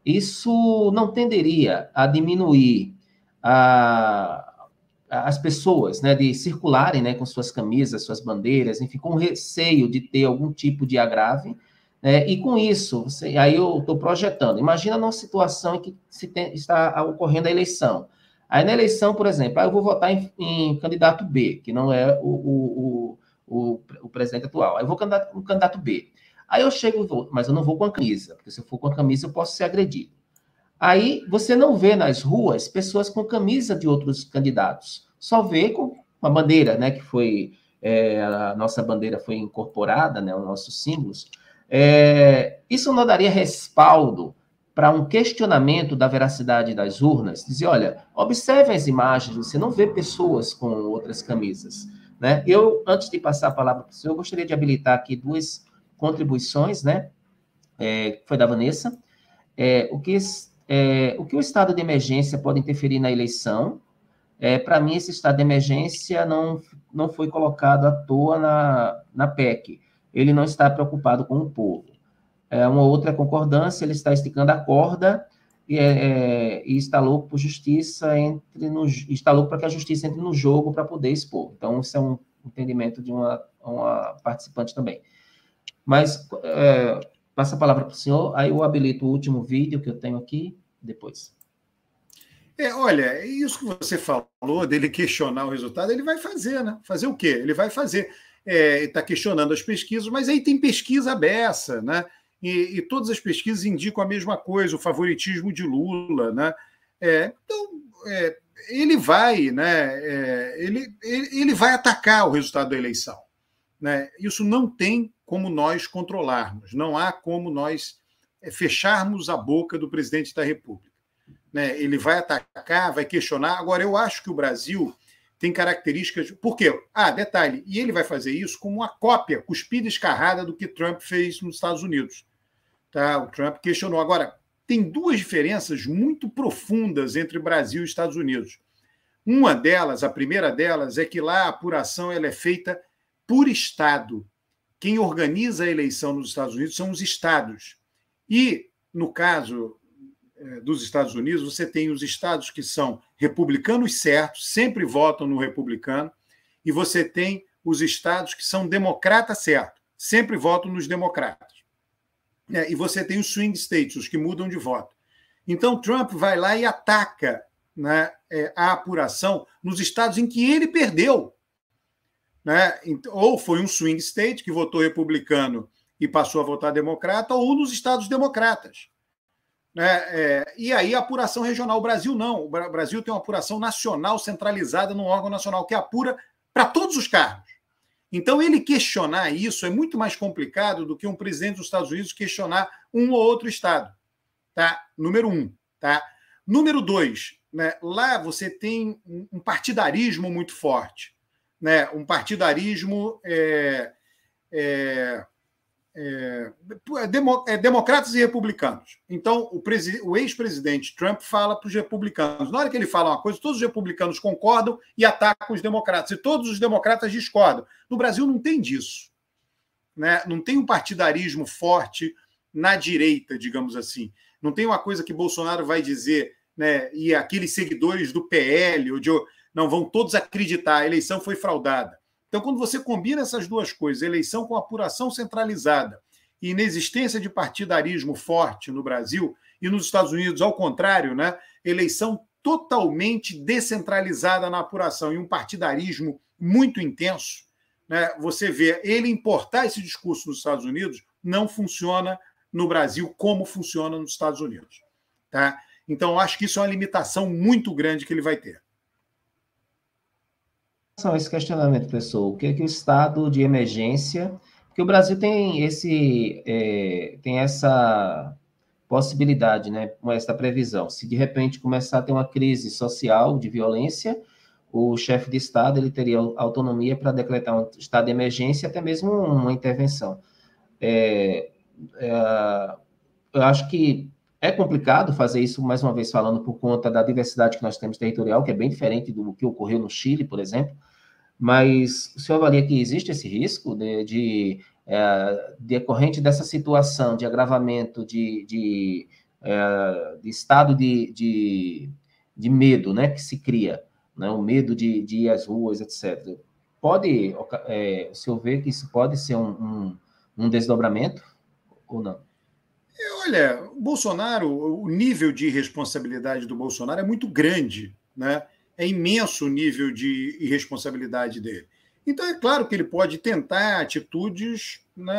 isso não tenderia a diminuir a, as pessoas, né, de circularem, né, com suas camisas, suas bandeiras, enfim, com receio de ter algum tipo de agrave, né, e com isso, você, aí eu estou projetando, imagina numa situação em que se tem, está ocorrendo a eleição, Aí na eleição, por exemplo, eu vou votar em, em candidato B, que não é o, o, o, o, presidente atual. Aí eu vou candidato, no candidato B. Aí eu chego, mas eu não vou com a camisa, porque se eu for com a camisa eu posso ser agredido. Aí você não vê nas ruas pessoas com camisa de outros candidatos, só vê com uma bandeira, né, que foi é, a nossa bandeira foi incorporada, né, os nossos símbolos. É, isso não daria respaldo para um questionamento da veracidade das urnas, dizer, olha, observe as imagens, você não vê pessoas com outras camisas. Né? Eu, antes de passar a palavra para o senhor, gostaria de habilitar aqui duas contribuições, né? É, foi da Vanessa. É, o, que, é, o que o estado de emergência pode interferir na eleição? É, para mim, esse estado de emergência não, não foi colocado à toa na, na PEC. Ele não está preocupado com o povo é, uma outra concordância, ele está esticando a corda e, é, é e está louco por justiça, entre no, está louco para que a justiça entre no jogo para poder expor. Então, isso é um entendimento de uma, uma participante também. Mas, é, passa a palavra para o senhor, aí eu habilito o último vídeo que eu tenho aqui, depois. É, olha, isso que você falou dele questionar o resultado, ele vai fazer, né? Fazer o quê? Ele vai fazer. É, está questionando as pesquisas, mas aí tem pesquisa beça, né? e, e, todas as pesquisas indicam a mesma coisa, o favoritismo de Lula, né? É, então, é, ele vai, né? É, ele, ele vai atacar o resultado da eleição, né? Isso não tem como nós controlarmos, não há como nós é, fecharmos a boca do presidente da República. Né? Ele vai atacar, vai questionar. Agora, eu acho que o Brasil tem características. Por quê? Ah, detalhe, e ele vai fazer isso como uma cópia cuspida escarrada do que Trump fez nos Estados Unidos. Tá? O Trump questionou. Agora, tem duas diferenças muito profundas entre Brasil e Estados Unidos. Uma delas, a primeira delas, é que lá a apuração ela é feita por estado. Quem organiza a eleição nos Estados Unidos são os estados. E, no caso é, dos Estados Unidos, você tem os estados que são republicanos certos, sempre votam no republicano, e você tem os estados que são democratas certos, sempre votam nos democratas. É, e você tem os swing states, os que mudam de voto. Então, Trump vai lá e ataca né, é, a apuração nos estados em que ele perdeu. Né? Ou foi um swing state que votou republicano e passou a votar democrata, ou nos estados democratas. Né? É, e aí a apuração regional. O Brasil não. O Brasil tem uma apuração nacional centralizada num órgão nacional que apura para todos os cargos. Então, ele questionar isso é muito mais complicado do que um presidente dos Estados Unidos questionar um ou outro Estado. Tá? Número um. Tá? Número dois, né? lá você tem um partidarismo muito forte. Né? Um partidarismo é, é, é, é, democratas e republicanos. Então, o, o ex-presidente Trump fala para os republicanos. Na hora que ele fala uma coisa, todos os republicanos concordam e atacam os democratas, e todos os democratas discordam. No Brasil não tem disso. Né? Não tem um partidarismo forte na direita, digamos assim. Não tem uma coisa que Bolsonaro vai dizer, né? e aqueles seguidores do PL, ou de, não vão todos acreditar, a eleição foi fraudada. Então, quando você combina essas duas coisas, eleição com apuração centralizada e inexistência de partidarismo forte no Brasil, e nos Estados Unidos, ao contrário, né, eleição totalmente descentralizada na apuração e um partidarismo muito intenso, né, você vê ele importar esse discurso nos Estados Unidos não funciona no Brasil como funciona nos Estados Unidos. Tá? Então, acho que isso é uma limitação muito grande que ele vai ter relação a esse questionamento, professor, o que é que o estado de emergência, porque o Brasil tem esse é, tem essa possibilidade, né, essa previsão. Se de repente começar a ter uma crise social de violência, o chefe de estado ele teria autonomia para decretar um estado de emergência, até mesmo uma intervenção. É, é, eu acho que é complicado fazer isso, mais uma vez falando, por conta da diversidade que nós temos territorial, que é bem diferente do que ocorreu no Chile, por exemplo, mas o senhor avalia que existe esse risco de, de é, decorrente dessa situação de agravamento de, de, é, de estado de, de, de, medo né, que se cria, né, o medo de, de ir às ruas, etc. Pode, é, o senhor vê que isso pode ser um, um, um desdobramento ou não? É, olha, Bolsonaro, o nível de responsabilidade do Bolsonaro é muito grande, né? É imenso o nível de irresponsabilidade dele. Então, é claro que ele pode tentar atitudes, né,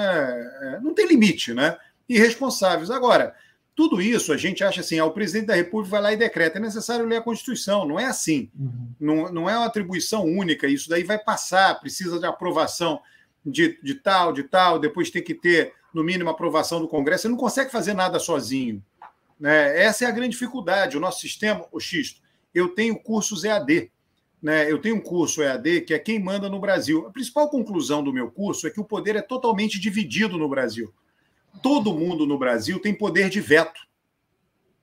é, não tem limite, né, irresponsáveis. Agora, tudo isso a gente acha assim: ah, o presidente da República vai lá e decreta. É necessário ler a Constituição, não é assim. Uhum. Não, não é uma atribuição única, isso daí vai passar, precisa de aprovação de, de tal, de tal, depois tem que ter, no mínimo, aprovação do Congresso. Você não consegue fazer nada sozinho. Né? Essa é a grande dificuldade. O nosso sistema, o Xisto, eu tenho cursos EAD. Né? Eu tenho um curso EAD que é quem manda no Brasil. A principal conclusão do meu curso é que o poder é totalmente dividido no Brasil. Todo mundo no Brasil tem poder de veto.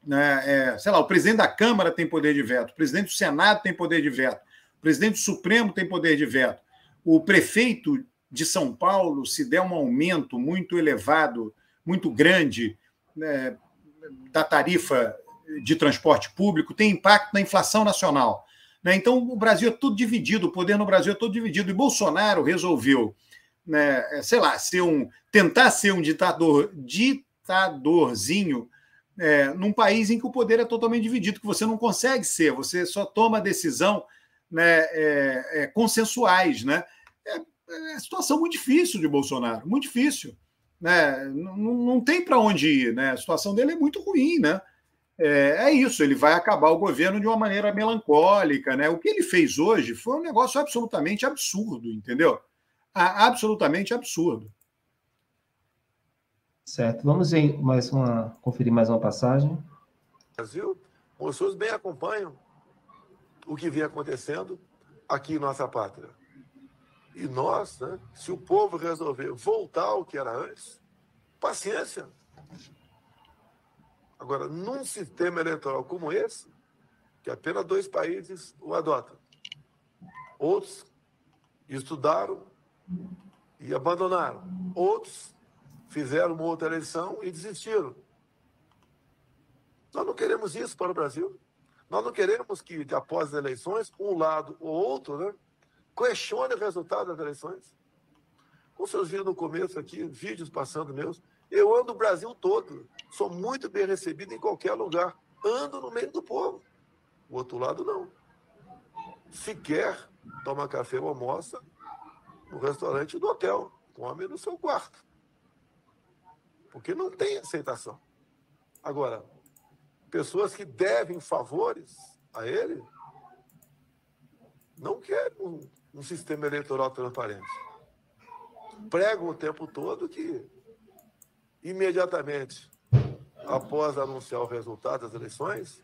Né? É, sei lá, o presidente da Câmara tem poder de veto, o presidente do Senado tem poder de veto, o presidente do Supremo tem poder de veto. O prefeito de São Paulo, se der um aumento muito elevado, muito grande né, da tarifa de transporte público tem impacto na inflação nacional. Né? Então, o Brasil é tudo dividido, o poder no Brasil é todo dividido. E Bolsonaro resolveu, né, é, sei lá, ser um, tentar ser um ditador, ditadorzinho é, num país em que o poder é totalmente dividido, que você não consegue ser, você só toma decisão né, é, é, consensuais. Né? É, é situação muito difícil de Bolsonaro, muito difícil. Né? Não, não tem para onde ir. Né? A situação dele é muito ruim. Né? É, é, isso, ele vai acabar o governo de uma maneira melancólica. Né? O que ele fez hoje foi um negócio absolutamente absurdo, entendeu? absolutamente absurdo. Certo. Vamos em mais uma, conferir mais uma passagem. Brasil, os senhores bem acompanham o que vem acontecendo aqui em nossa pátria. E nós, né, se o povo resolver voltar ao que era antes, paciência. Agora, num sistema eleitoral como esse, que apenas dois países o adotam. Outros estudaram e abandonaram. Outros fizeram uma outra eleição e desistiram. Nós não queremos isso para o Brasil. Nós não queremos que, após as eleições, um lado ou outro né, questione o resultado das eleições. Como vocês viram no começo aqui, vídeos passando meus, eu ando o Brasil todo. Sou muito bem recebido em qualquer lugar. Ando no meio do povo. O outro lado, não. Sequer toma café ou almoça no restaurante do hotel. Come no seu quarto. Porque não tem aceitação. Agora, pessoas que devem favores a ele não querem um, um sistema eleitoral transparente. Pregam o tempo todo que, imediatamente após anunciar o resultado das eleições,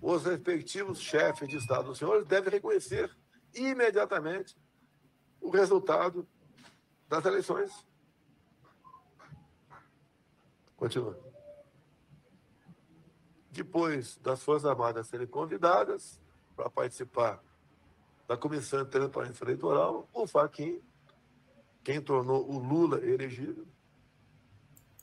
os respectivos chefes de Estado dos senhores devem reconhecer imediatamente o resultado das eleições. Continua. Depois das Forças Armadas serem convidadas para participar da Comissão de Transparência Eleitoral, o Faquin, quem tornou o Lula elegível,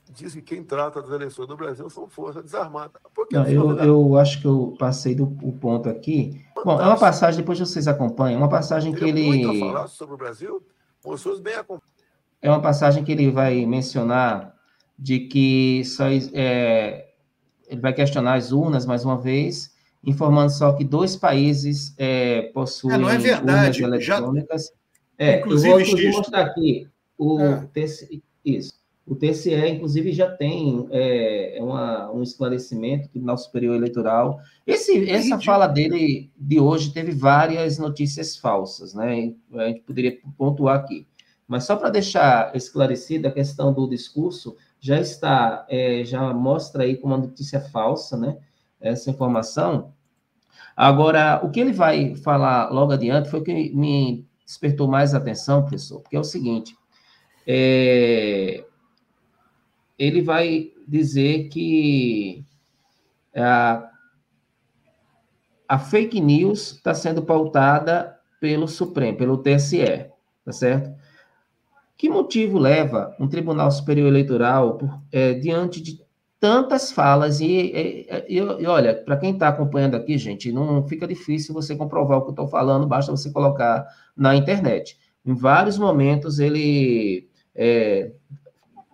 diz que quem trata das eleições do Brasil são forças desarmadas. Não, eu, eu acho que eu passei do o ponto aqui. Fantástico. Bom, é uma passagem, depois vocês acompanham, uma passagem que ele. Muito a falar sobre o Brasil, pessoas bem É uma passagem que ele vai mencionar de que só é, ele vai questionar as urnas mais uma vez, informando só que dois países é, possuem é, não é verdade. urnas eletrônicas. Já... É, inclusive, eu vou mostrar aqui o é. isso. O TCE, inclusive, já tem é, é, uma, um esclarecimento do Tribunal Superior Eleitoral. Esse, essa fala dele de hoje teve várias notícias falsas, né? A gente poderia pontuar aqui. Mas só para deixar esclarecida a questão do discurso, já está, é, já mostra aí como uma notícia falsa, né? Essa informação. Agora, o que ele vai falar logo adiante foi o que me despertou mais atenção, professor, porque é o seguinte: é, ele vai dizer que a, a fake news está sendo pautada pelo Supremo, pelo TSE, tá certo? Que motivo leva um Tribunal Superior Eleitoral, por, é, diante de tantas falas, e, e, e, e olha, para quem está acompanhando aqui, gente, não fica difícil você comprovar o que eu estou falando, basta você colocar na internet. Em vários momentos ele é,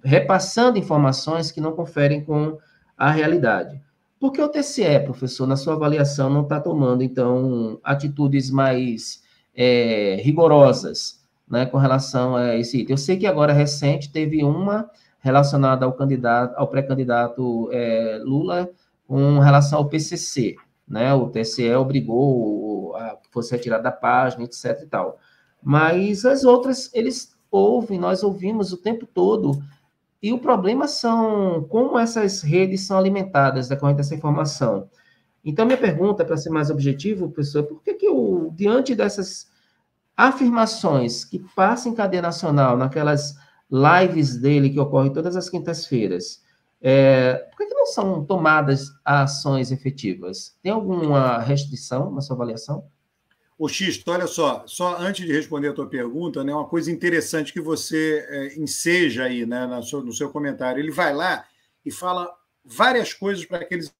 repassando informações que não conferem com a realidade. Por que o TCE, professor, na sua avaliação, não está tomando, então, atitudes mais é, rigorosas né, com relação a esse item? Eu sei que agora, recente, teve uma relacionada ao candidato, ao pré-candidato é, Lula, com relação ao PCC, né? O TCE obrigou a que fosse retirado da página, etc e tal. Mas as outras, eles ouvem, nós ouvimos o tempo todo e o problema são como essas redes são alimentadas decorrente dessa informação. Então, minha pergunta, para ser mais objetivo, professor, por que, que diante dessas afirmações que passam em cadeia nacional, naquelas lives dele que ocorrem todas as quintas-feiras, é, por que, que não são tomadas ações efetivas? Tem alguma restrição na sua avaliação? Ô, Xisto, olha só, só antes de responder a tua pergunta, né, uma coisa interessante que você é, enseja aí né, no, seu, no seu comentário. Ele vai lá e fala várias coisas para aqueles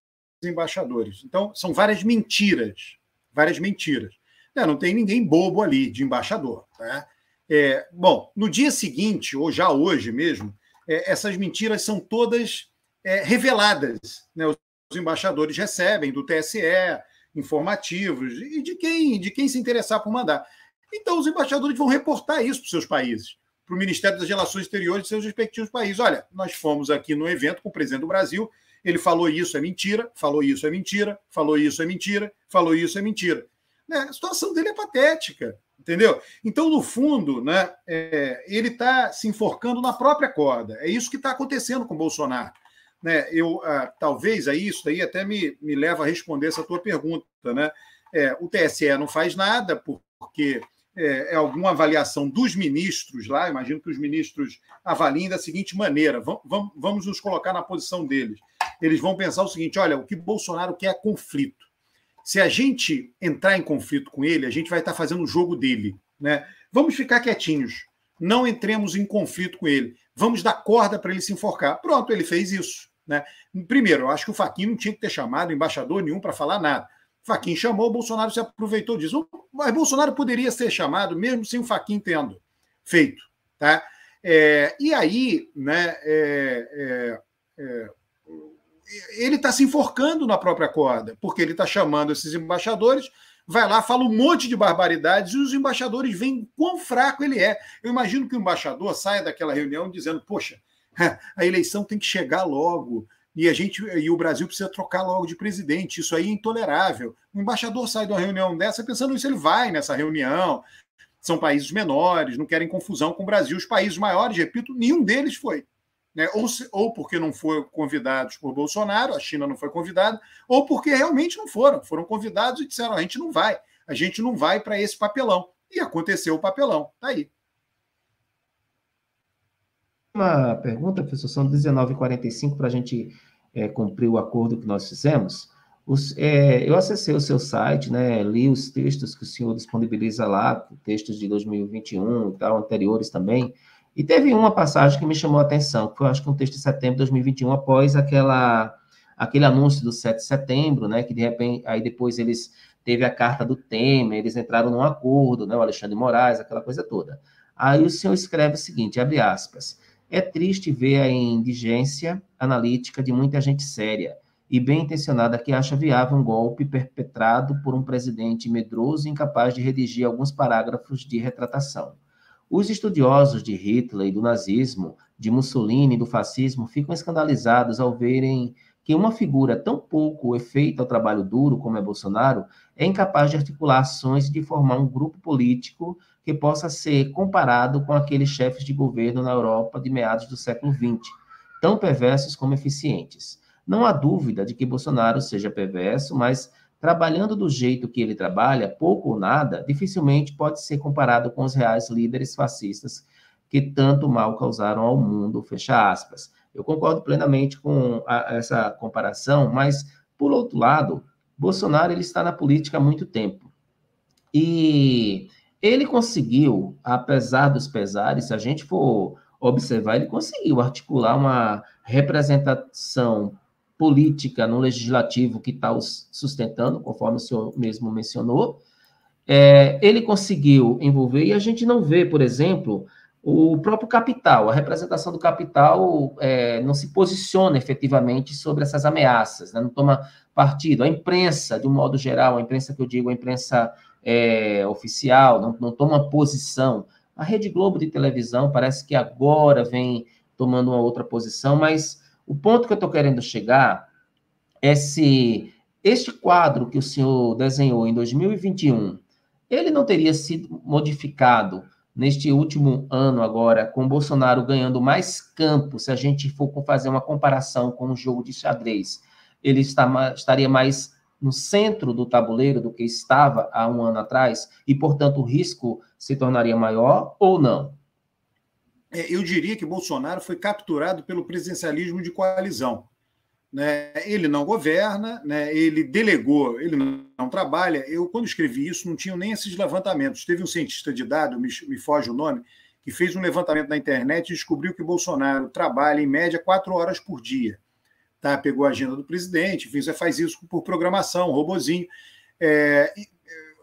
embaixadores. Então, são várias mentiras. Várias mentiras. É, não tem ninguém bobo ali de embaixador. Tá? É, bom, no dia seguinte, ou já hoje mesmo, é, essas mentiras são todas é, reveladas. Né? Os embaixadores recebem do TSE, informativos e de quem, de quem se interessar por mandar. Então, os embaixadores vão reportar isso para os seus países, para o Ministério das Relações Exteriores de seus respectivos países. Olha, nós fomos aqui no evento com o presidente do Brasil, ele falou isso é mentira, falou isso é mentira, falou isso é mentira, falou isso é mentira. Né? A situação dele é patética, entendeu? Então, no fundo, né, é, ele está se enforcando na própria corda. É isso que está acontecendo com o Bolsonaro né, eu ah, talvez aí isso daí até me, me leva a responder essa tua pergunta, né? É, o TSE não faz nada porque é, é, alguma avaliação dos ministros lá. Imagino que os ministros avaliem da seguinte maneira: vamos, vamos nos colocar na posição deles. Eles vão pensar o seguinte: olha, o que Bolsonaro quer é conflito. Se a gente entrar em conflito com ele, a gente vai estar fazendo o jogo dele. Né? Vamos ficar quietinhos. Não entremos em conflito com ele. Vamos dar corda para ele se enforcar. Pronto, ele fez isso. Né? Primeiro, eu acho que o Faquin não tinha que ter chamado embaixador nenhum para falar nada. Faquin chamou, o Bolsonaro se aproveitou disso. Mas Bolsonaro poderia ser chamado, mesmo sem o Faquin tendo feito. Tá? É, e aí, né, é, é, é ele está se enforcando na própria corda, porque ele está chamando esses embaixadores, vai lá, fala um monte de barbaridades e os embaixadores veem quão fraco ele é. Eu imagino que o embaixador saia daquela reunião dizendo: Poxa, a eleição tem que chegar logo. E a gente e o Brasil precisa trocar logo de presidente. Isso aí é intolerável. O embaixador sai de uma reunião dessa pensando isso, ele vai nessa reunião. São países menores, não querem confusão com o Brasil. Os países maiores, repito, nenhum deles foi né? ou, se, ou porque não foram convidados por Bolsonaro, a China não foi convidada, ou porque realmente não foram, foram convidados e disseram: a gente não vai, a gente não vai para esse papelão. E aconteceu o papelão, tá aí. Uma pergunta, professor, são 19h45 para a gente é, cumprir o acordo que nós fizemos. Os, é, eu acessei o seu site, né, li os textos que o senhor disponibiliza lá, textos de 2021 e tal, anteriores também. E teve uma passagem que me chamou a atenção, que foi, acho que um texto de setembro de 2021, após aquela, aquele anúncio do 7 de setembro, né, que de repente, aí depois eles teve a carta do Temer, eles entraram num acordo, né, o Alexandre Moraes, aquela coisa toda. Aí o senhor escreve o seguinte, abre aspas, é triste ver a indigência analítica de muita gente séria e bem intencionada que acha viável um golpe perpetrado por um presidente medroso e incapaz de redigir alguns parágrafos de retratação. Os estudiosos de Hitler e do nazismo, de Mussolini e do fascismo ficam escandalizados ao verem que uma figura tão pouco efeita ao trabalho duro como é Bolsonaro é incapaz de articular ações e de formar um grupo político que possa ser comparado com aqueles chefes de governo na Europa de meados do século XX, tão perversos como eficientes. Não há dúvida de que Bolsonaro seja perverso, mas trabalhando do jeito que ele trabalha, pouco ou nada, dificilmente pode ser comparado com os reais líderes fascistas que tanto mal causaram ao mundo, fecha aspas. Eu concordo plenamente com a, essa comparação, mas, por outro lado, Bolsonaro ele está na política há muito tempo. E ele conseguiu, apesar dos pesares, se a gente for observar, ele conseguiu articular uma representação política no legislativo que está os sustentando, conforme o senhor mesmo mencionou. É, ele conseguiu envolver, e a gente não vê, por exemplo, o próprio capital, a representação do capital é, não se posiciona efetivamente sobre essas ameaças, né? não toma partido. A imprensa, de um modo geral, a imprensa que eu digo, a imprensa é, oficial, não, não toma posição. A Rede Globo de televisão parece que agora vem tomando uma outra posição, mas o ponto que eu estou querendo chegar é se este quadro que o senhor desenhou em 2021, ele não teria sido modificado neste último ano agora, com Bolsonaro ganhando mais campo, se a gente for fazer uma comparação com o jogo de xadrez, ele está, estaria mais no centro do tabuleiro do que estava há um ano atrás, e, portanto, o risco se tornaria maior ou não? É, eu diria que Bolsonaro foi capturado pelo presidencialismo de coalizão. Né? Ele não governa, né? ele delegou, ele não, trabalha. Eu, quando escrevi isso, não tinha nem esses levantamentos. Teve um cientista de dados, me, me foge o nome, que fez um levantamento na internet e descobriu que Bolsonaro trabalha, em média, quatro horas por dia. Tá? Pegou a agenda do presidente, enfim, faz isso por programação, robozinho. É,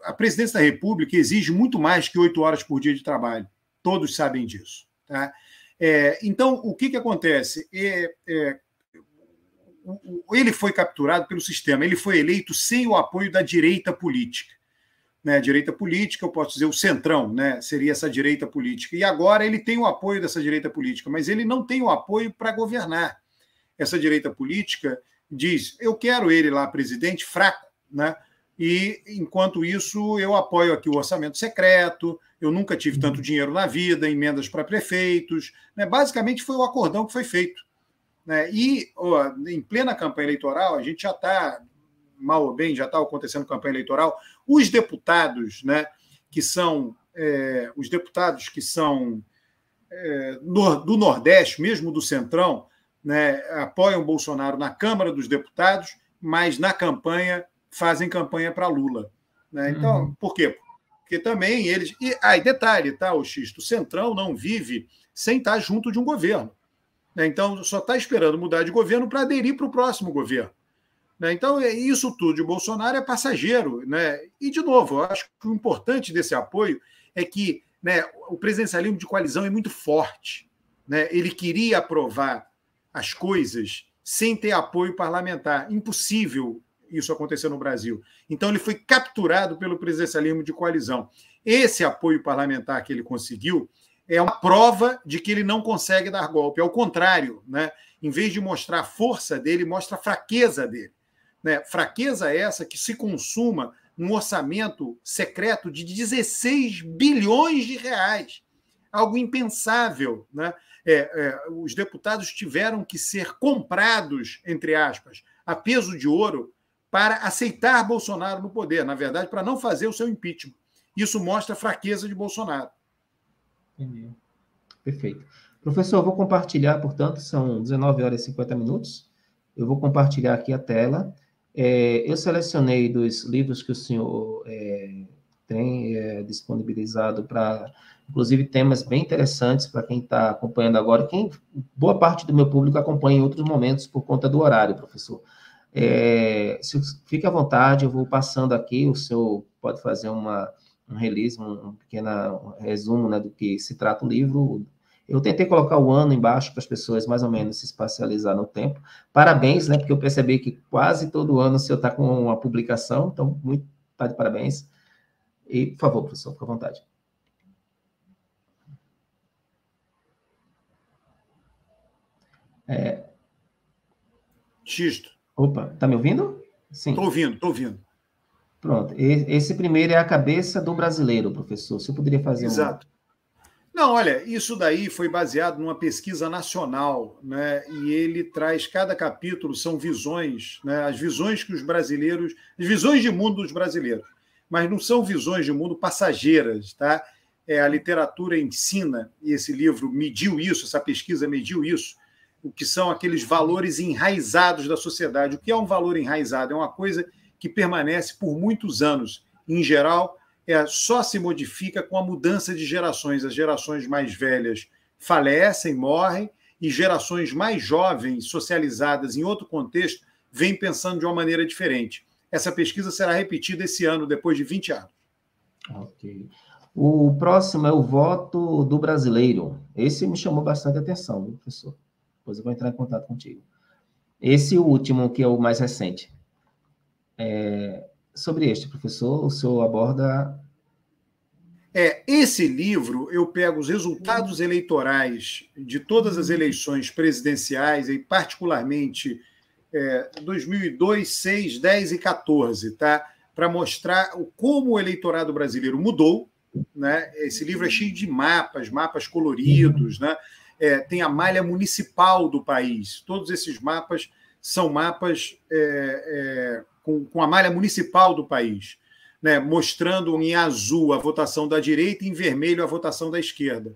a presidência da República exige muito mais que oito horas por dia de trabalho. Todos sabem disso. Tá? É, então, o que, que acontece? É, é, ele foi capturado pelo sistema, ele foi eleito sem o apoio da direita política. Né, direita política, eu posso dizer o centrão, né, seria essa direita política. E agora ele tem o apoio dessa direita política, mas ele não tem o apoio para governar. Essa direita política diz: eu quero ele lá presidente fraco, né? E enquanto isso eu apoio aqui o orçamento secreto, eu nunca tive tanto uhum. dinheiro na vida, emendas para prefeitos. Né? Basicamente, foi o acordão que foi feito. Né? E ó, em plena campanha eleitoral, a gente já está, mal ou bem, já está acontecendo campanha eleitoral. Os deputados, né, que são é, os deputados que são é, do Nordeste, mesmo do Centrão, né, apoiam Bolsonaro na Câmara dos Deputados, mas na campanha fazem campanha para Lula. Né? Então, uhum. por quê? Porque também eles. E aí, ah, detalhe, tá, o Xisto, o Centrão não vive sem estar junto de um governo. Né? Então, só está esperando mudar de governo para aderir para o próximo governo. Né? Então, é, isso tudo de Bolsonaro é passageiro. Né? E, de novo, eu acho que o importante desse apoio é que né, o presidencialismo de coalizão é muito forte. Né? Ele queria aprovar as coisas sem ter apoio parlamentar. Impossível isso acontecer no Brasil. Então, ele foi capturado pelo presidencialismo de coalizão. Esse apoio parlamentar que ele conseguiu é uma prova de que ele não consegue dar golpe. Ao contrário, né? em vez de mostrar a força dele, mostra a fraqueza dele. Né? Fraqueza essa que se consuma um orçamento secreto de 16 bilhões de reais. Algo impensável. Né? É, é, os deputados tiveram que ser comprados, entre aspas, a peso de ouro para aceitar Bolsonaro no poder, na verdade, para não fazer o seu impeachment. Isso mostra a fraqueza de Bolsonaro. Entendi. Perfeito. Professor, eu vou compartilhar, portanto, são 19 horas e 50 minutos. Eu vou compartilhar aqui a tela. É, eu selecionei dos livros que o senhor é, tem é, disponibilizado para, inclusive, temas bem interessantes para quem está acompanhando agora. Quem, boa parte do meu público acompanha em outros momentos por conta do horário, professor. É, se, fique à vontade, eu vou passando aqui, o senhor pode fazer uma, um release, um, pequeno resumo né, do que se trata o livro, eu tentei colocar o ano embaixo para as pessoas mais ou menos se espacializar no tempo. Parabéns, né? Porque eu percebi que quase todo ano o senhor está com uma publicação, então, muito tá de parabéns. E, por favor, professor, fique à vontade. É... Xisto. Opa, tá me ouvindo? Sim. Estou ouvindo, estou ouvindo. Pronto. Esse primeiro é a cabeça do brasileiro, professor. Você poderia fazer Exato. Um... Não, olha, isso daí foi baseado numa pesquisa nacional, né? E ele traz cada capítulo são visões, né? As visões que os brasileiros, as visões de mundo dos brasileiros, mas não são visões de mundo passageiras, tá? É, a literatura ensina e esse livro mediu isso, essa pesquisa mediu isso, o que são aqueles valores enraizados da sociedade. O que é um valor enraizado? É uma coisa que permanece por muitos anos, em geral é, só se modifica com a mudança de gerações. As gerações mais velhas falecem, morrem, e gerações mais jovens, socializadas em outro contexto, vêm pensando de uma maneira diferente. Essa pesquisa será repetida esse ano, depois de 20 anos. Ok. O próximo é o voto do brasileiro. Esse me chamou bastante atenção, professor? Depois eu vou entrar em contato contigo. Esse último, que é o mais recente. É, sobre este, professor, o senhor aborda. É, esse livro, eu pego os resultados eleitorais de todas as eleições presidenciais, e particularmente é, 2002, 6, 10 e 14, tá? para mostrar como o eleitorado brasileiro mudou. Né? Esse livro é cheio de mapas, mapas coloridos, né? É, tem a malha municipal do país. Todos esses mapas são mapas é, é, com, com a malha municipal do país, né, mostrando em azul a votação da direita e em vermelho a votação da esquerda.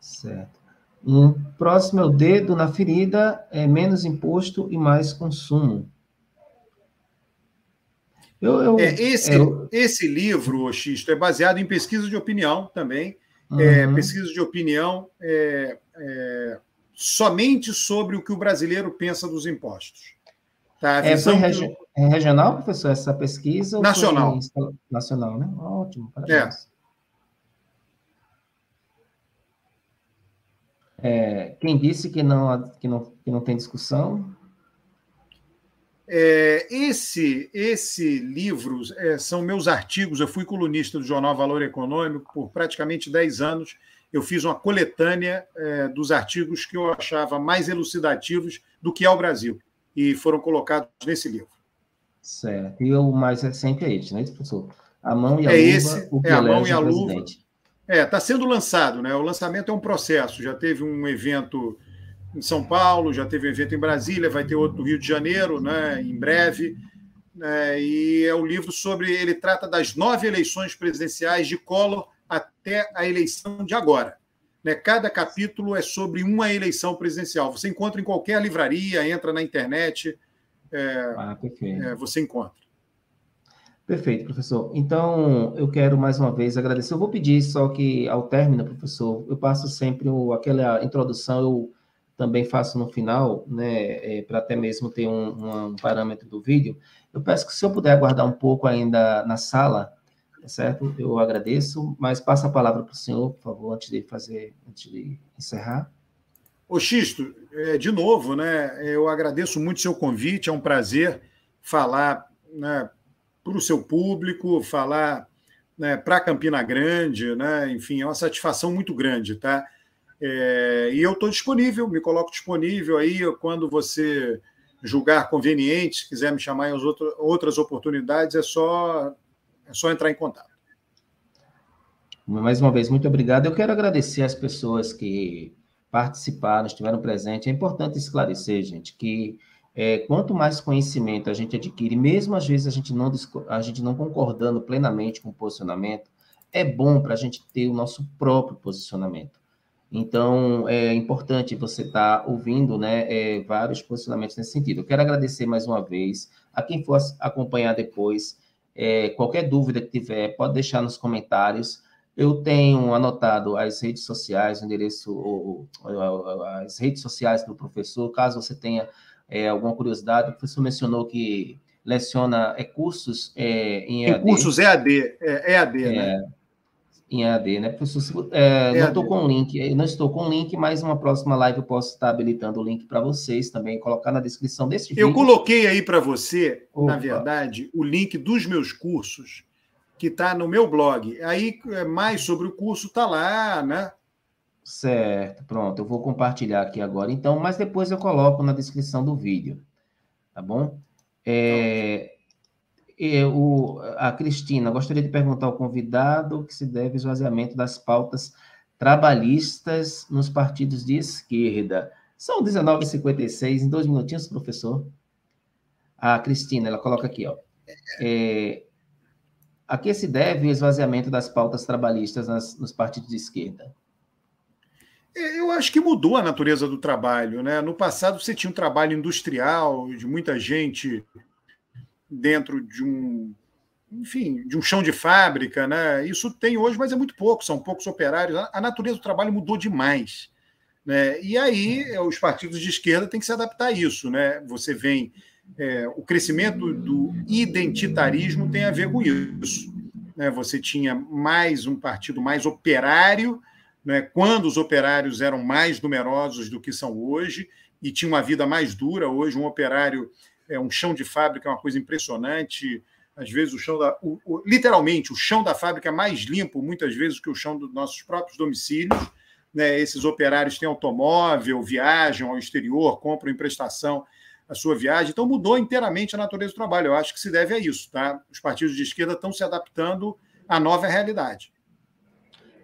Certo. Um próximo é o dedo na ferida, é menos imposto e mais consumo. Eu, eu, é, esse, eu... esse livro, Xisto, é baseado em pesquisa de opinião também. Uhum. É, pesquisa de opinião é, é, somente sobre o que o brasileiro pensa dos impostos. Tá, é, foi regi é regional, professor, essa pesquisa? Nacional. Nacional, né? Ótimo, parabéns. É. É, quem disse que não, que, não, que não tem discussão? É, esse, esse livro é, são meus artigos. Eu fui colunista do jornal Valor Econômico por praticamente 10 anos. Eu fiz uma coletânea é, dos artigos que eu achava mais elucidativos do que é o Brasil e foram colocados nesse livro. Certo. E o mais recente é esse, né, professor? A mão e a é luva. Esse, o que é a mão e a luva. É, está sendo lançado, né? O lançamento é um processo. Já teve um evento em São Paulo, já teve um evento em Brasília, vai ter outro no Rio de Janeiro, né? Em breve. É, e é o um livro sobre. Ele trata das nove eleições presidenciais de Collor até a eleição de agora. Né? Cada capítulo é sobre uma eleição presidencial. Você encontra em qualquer livraria, entra na internet. é, ah, é, você encontra. Perfeito, professor. Então, eu quero mais uma vez agradecer. Eu vou pedir só que, ao término, professor, eu passo sempre o, aquela introdução, eu também faço no final, né, é, para até mesmo ter um, um, parâmetro do vídeo. Eu peço que, se eu puder aguardar um pouco ainda na sala, tá certo? Eu agradeço, mas passa a palavra para o senhor, por favor, antes de fazer, antes de encerrar. Ô Xisto, é, de novo, né, eu agradeço muito o seu convite, é um prazer falar né, para o seu público, falar né, para Campina Grande, né, enfim, é uma satisfação muito grande, tá? É, e eu estou disponível, me coloco disponível aí quando você julgar conveniente, quiser me chamar em outro, outras oportunidades, é só, é só entrar em contato. Mais uma vez, muito obrigado. Eu quero agradecer as pessoas que participaram, estiveram presentes. É importante esclarecer, gente, que é, quanto mais conhecimento a gente adquire, mesmo às vezes a gente não, a gente não concordando plenamente com o posicionamento, é bom para a gente ter o nosso próprio posicionamento. Então, é importante você estar tá ouvindo né, é, vários posicionamentos nesse sentido. Eu quero agradecer mais uma vez a quem for acompanhar depois. É, qualquer dúvida que tiver, pode deixar nos comentários. Eu tenho anotado as redes sociais, o endereço, o, o, as redes sociais do professor, caso você tenha é, alguma curiosidade. O professor mencionou que leciona é, cursos é, em EAD. Em cursos EAD, é, EAD, né? É, em AD, né, professor? É, não estou com o link, não estou com o link, mas uma próxima live eu posso estar habilitando o link para vocês também, colocar na descrição desse vídeo. Eu coloquei aí para você, Opa. na verdade, o link dos meus cursos, que está no meu blog. Aí, é, mais sobre o curso está lá, né? Certo, pronto, eu vou compartilhar aqui agora, então, mas depois eu coloco na descrição do vídeo, tá bom? É, o, a Cristina, gostaria de perguntar ao convidado que se deve o esvaziamento das pautas trabalhistas nos partidos de esquerda. São 19h56, em dois minutinhos, professor. A Cristina, ela coloca aqui, ó. É, a que se deve o esvaziamento das pautas trabalhistas nas, nos partidos de esquerda? É, eu acho que mudou a natureza do trabalho. Né? No passado, você tinha um trabalho industrial, de muita gente dentro de um, enfim, de um chão de fábrica, né? Isso tem hoje, mas é muito pouco, são poucos operários. A natureza do trabalho mudou demais. Né? E aí os partidos de esquerda têm que se adaptar a isso. Né? Você vem. É, o crescimento do identitarismo tem a ver com isso. Né? Você tinha mais um partido mais operário, né? quando os operários eram mais numerosos do que são hoje, e tinha uma vida mais dura. Hoje, um operário é um chão de fábrica, é uma coisa impressionante. Às vezes o chão da. O, o, literalmente, o chão da fábrica é mais limpo, muitas vezes, que o chão dos nossos próprios domicílios. Né? Esses operários têm automóvel, viajam ao exterior, compram em prestação a sua viagem. Então mudou inteiramente a natureza do trabalho. Eu acho que se deve a isso. Tá? Os partidos de esquerda estão se adaptando à nova realidade.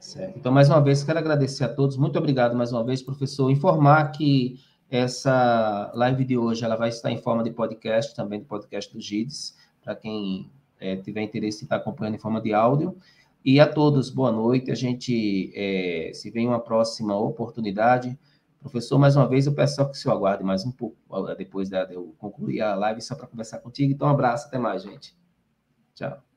Certo. Então, mais uma vez, quero agradecer a todos. Muito obrigado mais uma vez, professor. Informar que essa live de hoje ela vai estar em forma de podcast, também do podcast do GIDS, para quem é, tiver interesse em estar acompanhando em forma de áudio. E a todos, boa noite. A gente é, se vê em uma próxima oportunidade. Professor, mais uma vez, eu peço só que o senhor aguarde mais um pouco, depois de eu concluir a live, só para conversar contigo. Então, um abraço, até mais, gente. Tchau.